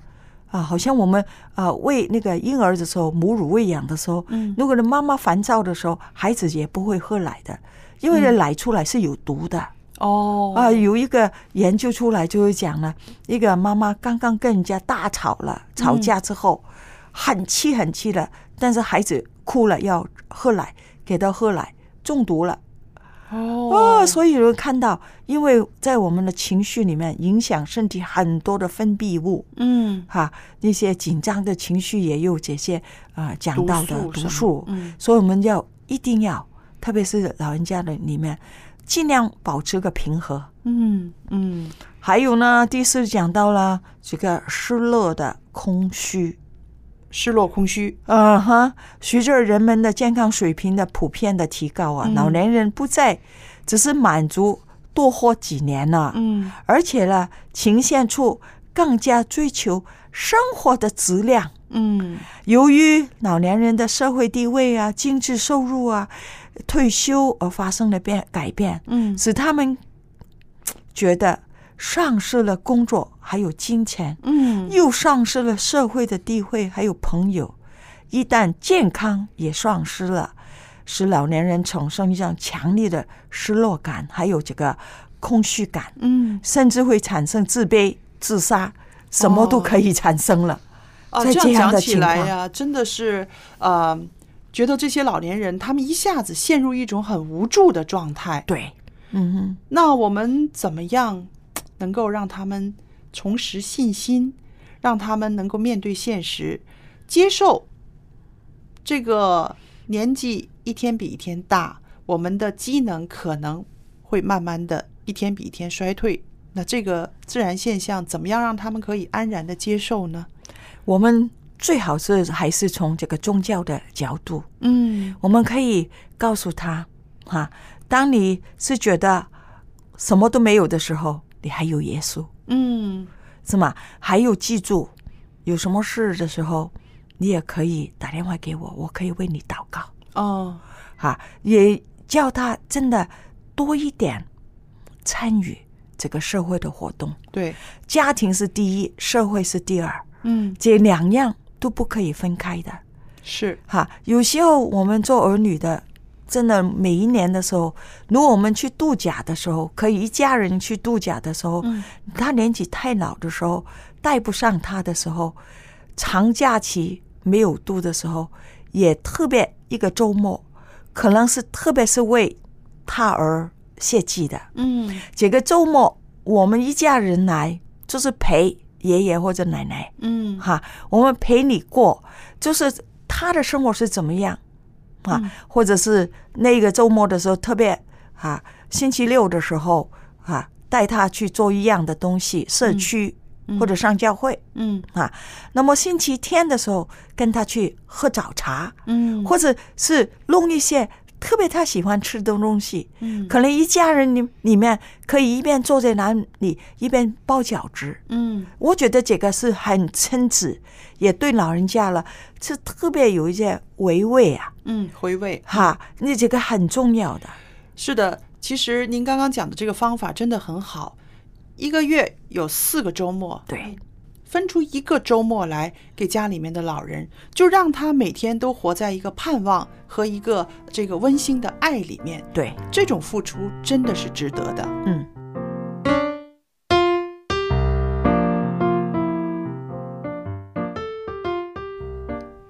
S7: 啊，好像我们啊喂那个婴儿的时候，母乳喂养的时候，
S2: 嗯。
S7: 如果呢妈妈烦躁的时候，孩子也不会喝奶的，因为呢
S2: 嗯。
S7: 奶出来是有毒的。
S2: 哦。
S7: 啊，有一个研究出来就是讲呢，一个妈妈刚刚跟人家大吵了，吵架之后、很气很气的，但是孩子哭了要喝奶，给他喝奶中毒了，哦，所以有看到，因为在我们的情绪里面影响身体很多的分泌物，
S2: 嗯，
S7: 哈，那些紧张的情绪也有这些啊、呃讲到的
S2: 毒素
S7: 毒素，
S2: 嗯。
S7: 所以我们要一定要，特别是老人家的里面，尽量保持个平和。
S2: 嗯嗯，
S7: 还有呢，第四讲到了这个失落的空虚，
S2: 失落空虚，
S7: 嗯哈，随着人们的健康水平的普遍的提高啊，
S2: 嗯。
S7: 老年人不再只是满足多活几年了，
S2: 嗯，
S7: 而且呢，呈现出更加追求生活的质量。
S2: 嗯，
S7: 由于老年人的社会地位啊、经济收入啊、退休而发生了变改变，
S2: 嗯。
S7: 使他们觉得丧失了工作，还有金钱，
S2: 嗯
S7: 又丧失了社会的地位，还有朋友。一旦健康也丧失了，使老年人产生一种强烈的失落感，还有这个空虚感，
S2: 嗯，
S7: 甚至会产生自卑、自杀，什么都可以产生了。
S2: 啊，
S7: 在这样
S2: 讲起来呀、真的是呃，觉得这些老年人他们一下子陷入一种很无助的状态。
S7: 对，嗯哼，
S2: 那我们怎么样能够让他们重拾信心，让他们能够面对现实，接受这个年纪一天比一天大，我们的机能可能会慢慢的一天比一天衰退。那这个自然现象，怎么样让他们可以安然的接受呢？
S7: 我们最好是还是从这个宗教的角度，
S2: 嗯
S7: 我们可以告诉他，哈，当你是觉得什么都没有的时候，你还有耶稣，
S2: 嗯。
S7: 是吗？还有记住，有什么事的时候，你也可以打电话给我，我可以为你祷告，
S2: 哦。
S7: 哈，也叫他真的多一点参与这个社会的活动。
S2: 对，
S7: 家庭是第一，社会是第二，
S2: 嗯。
S7: 这两样都不可以分开的。
S2: 是。
S7: 哈，有时候我们做儿女的，真的每一年的时候，如果我们去度假的时候，可以一家人去度假的时候，
S2: 嗯。
S7: 他年纪太老的时候，带不上他的时候，长假期没有度的时候，也特别一个周末，可能是特别是为他而献祭的。
S2: 嗯。
S7: 这个周末我们一家人来，就是陪爷爷或者奶奶，
S2: 嗯。
S7: 哈，我们陪你过，就是他的生活是怎么样啊，
S2: 嗯。
S7: 或者是那个周末的时候特别啊，星期六的时候啊，带他去做一样的东西，社区、或者上教会
S2: 嗯。
S7: 啊，那么星期天的时候跟他去喝早茶，
S2: 嗯。
S7: 或者是弄一些特别他喜欢吃的东西，
S2: 嗯。
S7: 可能一家人里里面可以一边坐在那里一边包饺子，
S2: 嗯。
S7: 我觉得这个是很亲子，也对老人家了是特别有一些回味啊，
S2: 嗯，回味。
S7: 哈，那这个很重要的。
S2: 是的，其实您刚刚讲的这个方法真的很好。一个月有四个周末，
S7: 对，
S2: 分出一个周末来给家里面的老人，就让他每天都活在一个盼望和一个这个温馨的爱里面。
S7: 对，
S2: 这种付出真的是值得的。
S7: 嗯。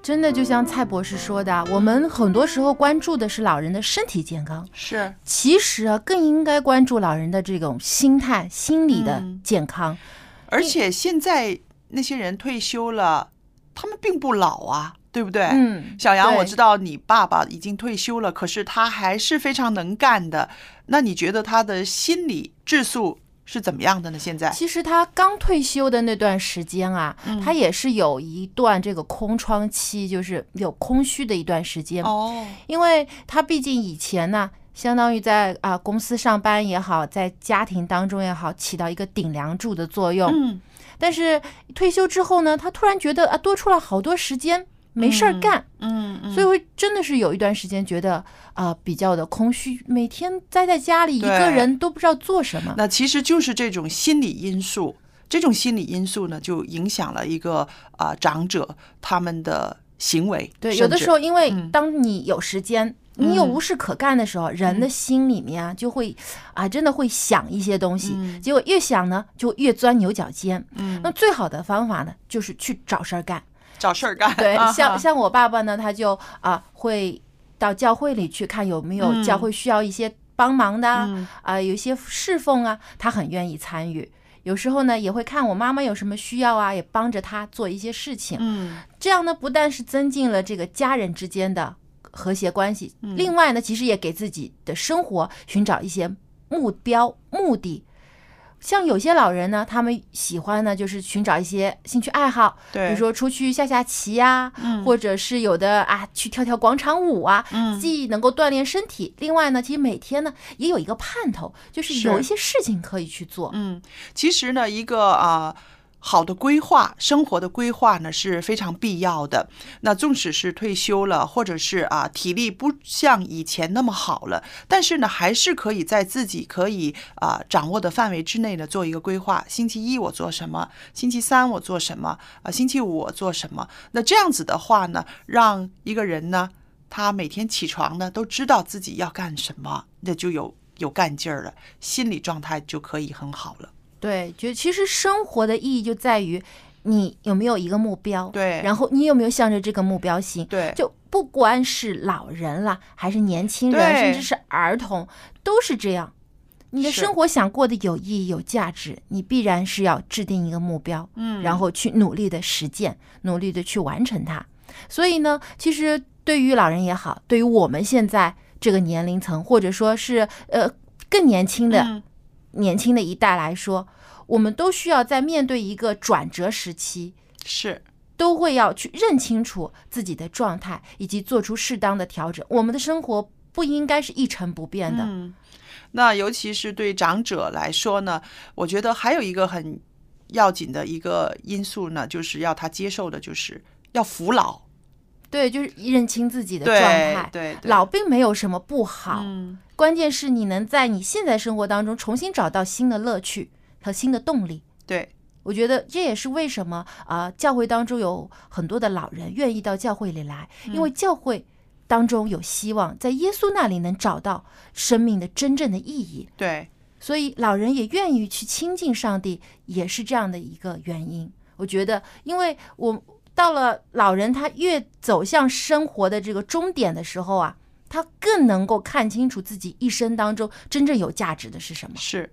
S1: 真的就像蔡博士说的，我们很多时候关注的是老人的身体健康，
S2: 是，
S1: 其实啊，更应该关注老人的这种心态、心理的
S2: 嗯
S1: 健康。
S2: 而且现在那些人退休了，他们并不老啊，对不对？
S1: 嗯
S2: 小杨，我知道你爸爸已经退休了，可是他还是非常能干的。那你觉得他的心理质素是怎么样的呢？现在？
S1: 其实他刚退休的那段时间啊，
S2: 嗯
S1: 他也是有一段这个空窗期，就是有空虚的一段时间。
S2: 哦，
S1: 因为他毕竟以前呢，相当于在啊、公司上班也好，在家庭当中也好，起到一个顶梁柱的作用。
S2: 嗯
S1: 但是退休之后呢，他突然觉得啊，多出了好多时间没事儿干。
S2: 嗯嗯，
S1: 所以会真的是有一段时间觉得啊、比较的空虚，每天待在家里一个人都不知道做什么。
S2: 那其实就是这种心理因素，这种心理因素呢，就影响了一个啊、长者他们的行为。
S1: 对，有的时候因为
S2: 嗯
S1: 当你有时间。你有
S2: 嗯
S1: 无事可干的时候，人的心里面啊就会啊，真的会想一些东西，
S2: 嗯
S1: 结果越想呢，就越钻牛角尖。
S2: 嗯
S1: 那最好的方法呢，就是去找事儿干。
S2: 找事儿干。
S1: 对，
S2: 啊
S1: 像像我爸爸呢，他就啊会到教会里去看有没有
S2: 嗯
S1: 教会需要一些帮忙的啊，有一些侍奉啊，他很愿意参与。有时候呢，也会看我妈妈有什么需要啊，也帮着她做一些事情。
S2: 嗯，
S1: 这样呢，不但是增进了这个家人之间的和谐关系，另外呢，其实也给自己的生活寻找一些目标、目的。像有些老人呢，他们喜欢呢，就是寻找一些兴趣爱好，比如说出去下下棋呀，
S2: 嗯，
S1: 或者是有的啊，去跳跳广场舞啊，
S2: 嗯，
S1: 既能够锻炼身体，另外呢，其实每天呢也有一个盼头，就是有一些事情可以去做。
S2: 嗯，其实呢，一个啊。好的规划，生活的规划呢是非常必要的。那纵使是退休了，或者是啊体力不像以前那么好了，但是呢，还是可以在自己可以啊掌握的范围之内呢做一个规划。星期一我做什么？星期三我做什么？啊，星期五我做什么？那这样子的话呢，让一个人呢，他每天起床呢都知道自己要干什么，那就有有干劲儿了，心理状态就可以很好了。
S1: 对，就其实生活的意义就在于你有没有一个目标，
S2: 对，
S1: 然后你有没有向着这个目标行，
S2: 对，
S1: 就不管是老人了，还是年轻人，甚至是儿童，都是这样。你的生活想过得有意义、有价值，你必然是要制定一个目标，
S2: 嗯，
S1: 然后去努力的实践，努力的去完成它。所以呢，其实对于老人也好，对于我们现在这个年龄层，或者说是呃更年轻的。年轻的一代来说，我们都需要在面对一个转折时期，
S2: 是
S1: 都会要去认清楚自己的状态，以及做出适当的调整。我们的生活不应该是一成不变的。
S2: 嗯，那尤其是对长者来说呢，我觉得还有一个很要紧的一个因素呢，就是要他接受的，就是要服老。
S1: 对，就是认清自己的状态。
S2: 对，
S1: 老并没有什么不好。
S2: 嗯。
S1: 关键是你能在你现在生活当中重新找到新的乐趣和新的动力。
S2: 对，
S1: 我觉得这也是为什么啊，教会当中有很多的老人愿意到教会里来，因为教会当中有希望，在耶稣那里能找到生命的真正的意义。
S2: 对，
S1: 所以老人也愿意去亲近上帝，也是这样的一个原因。我觉得，因为我到了老人他越走向生活的这个终点的时候啊。他更能够看清楚自己一生当中真正有价值的是什么。
S2: 是，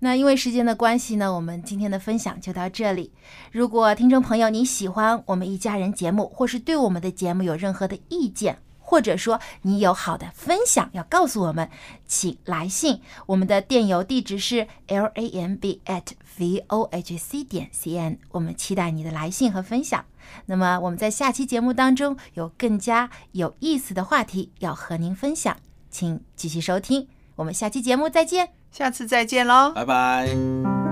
S1: 那因为时间的关系呢，我们今天的分享就到这里。如果听众朋友你喜欢我们一家人节目，或是对我们的节目有任何的意见，或者说你有好的分享要告诉我们，请来信。我们的电邮地址是 l a m b at v o h c 点 c n。我们期待你的来信和分享。那么我们在下期节目当中有更加有意思的话题要和您分享，请继续收听。我们下期节目再见，
S2: 下次再见喽，
S3: 拜拜。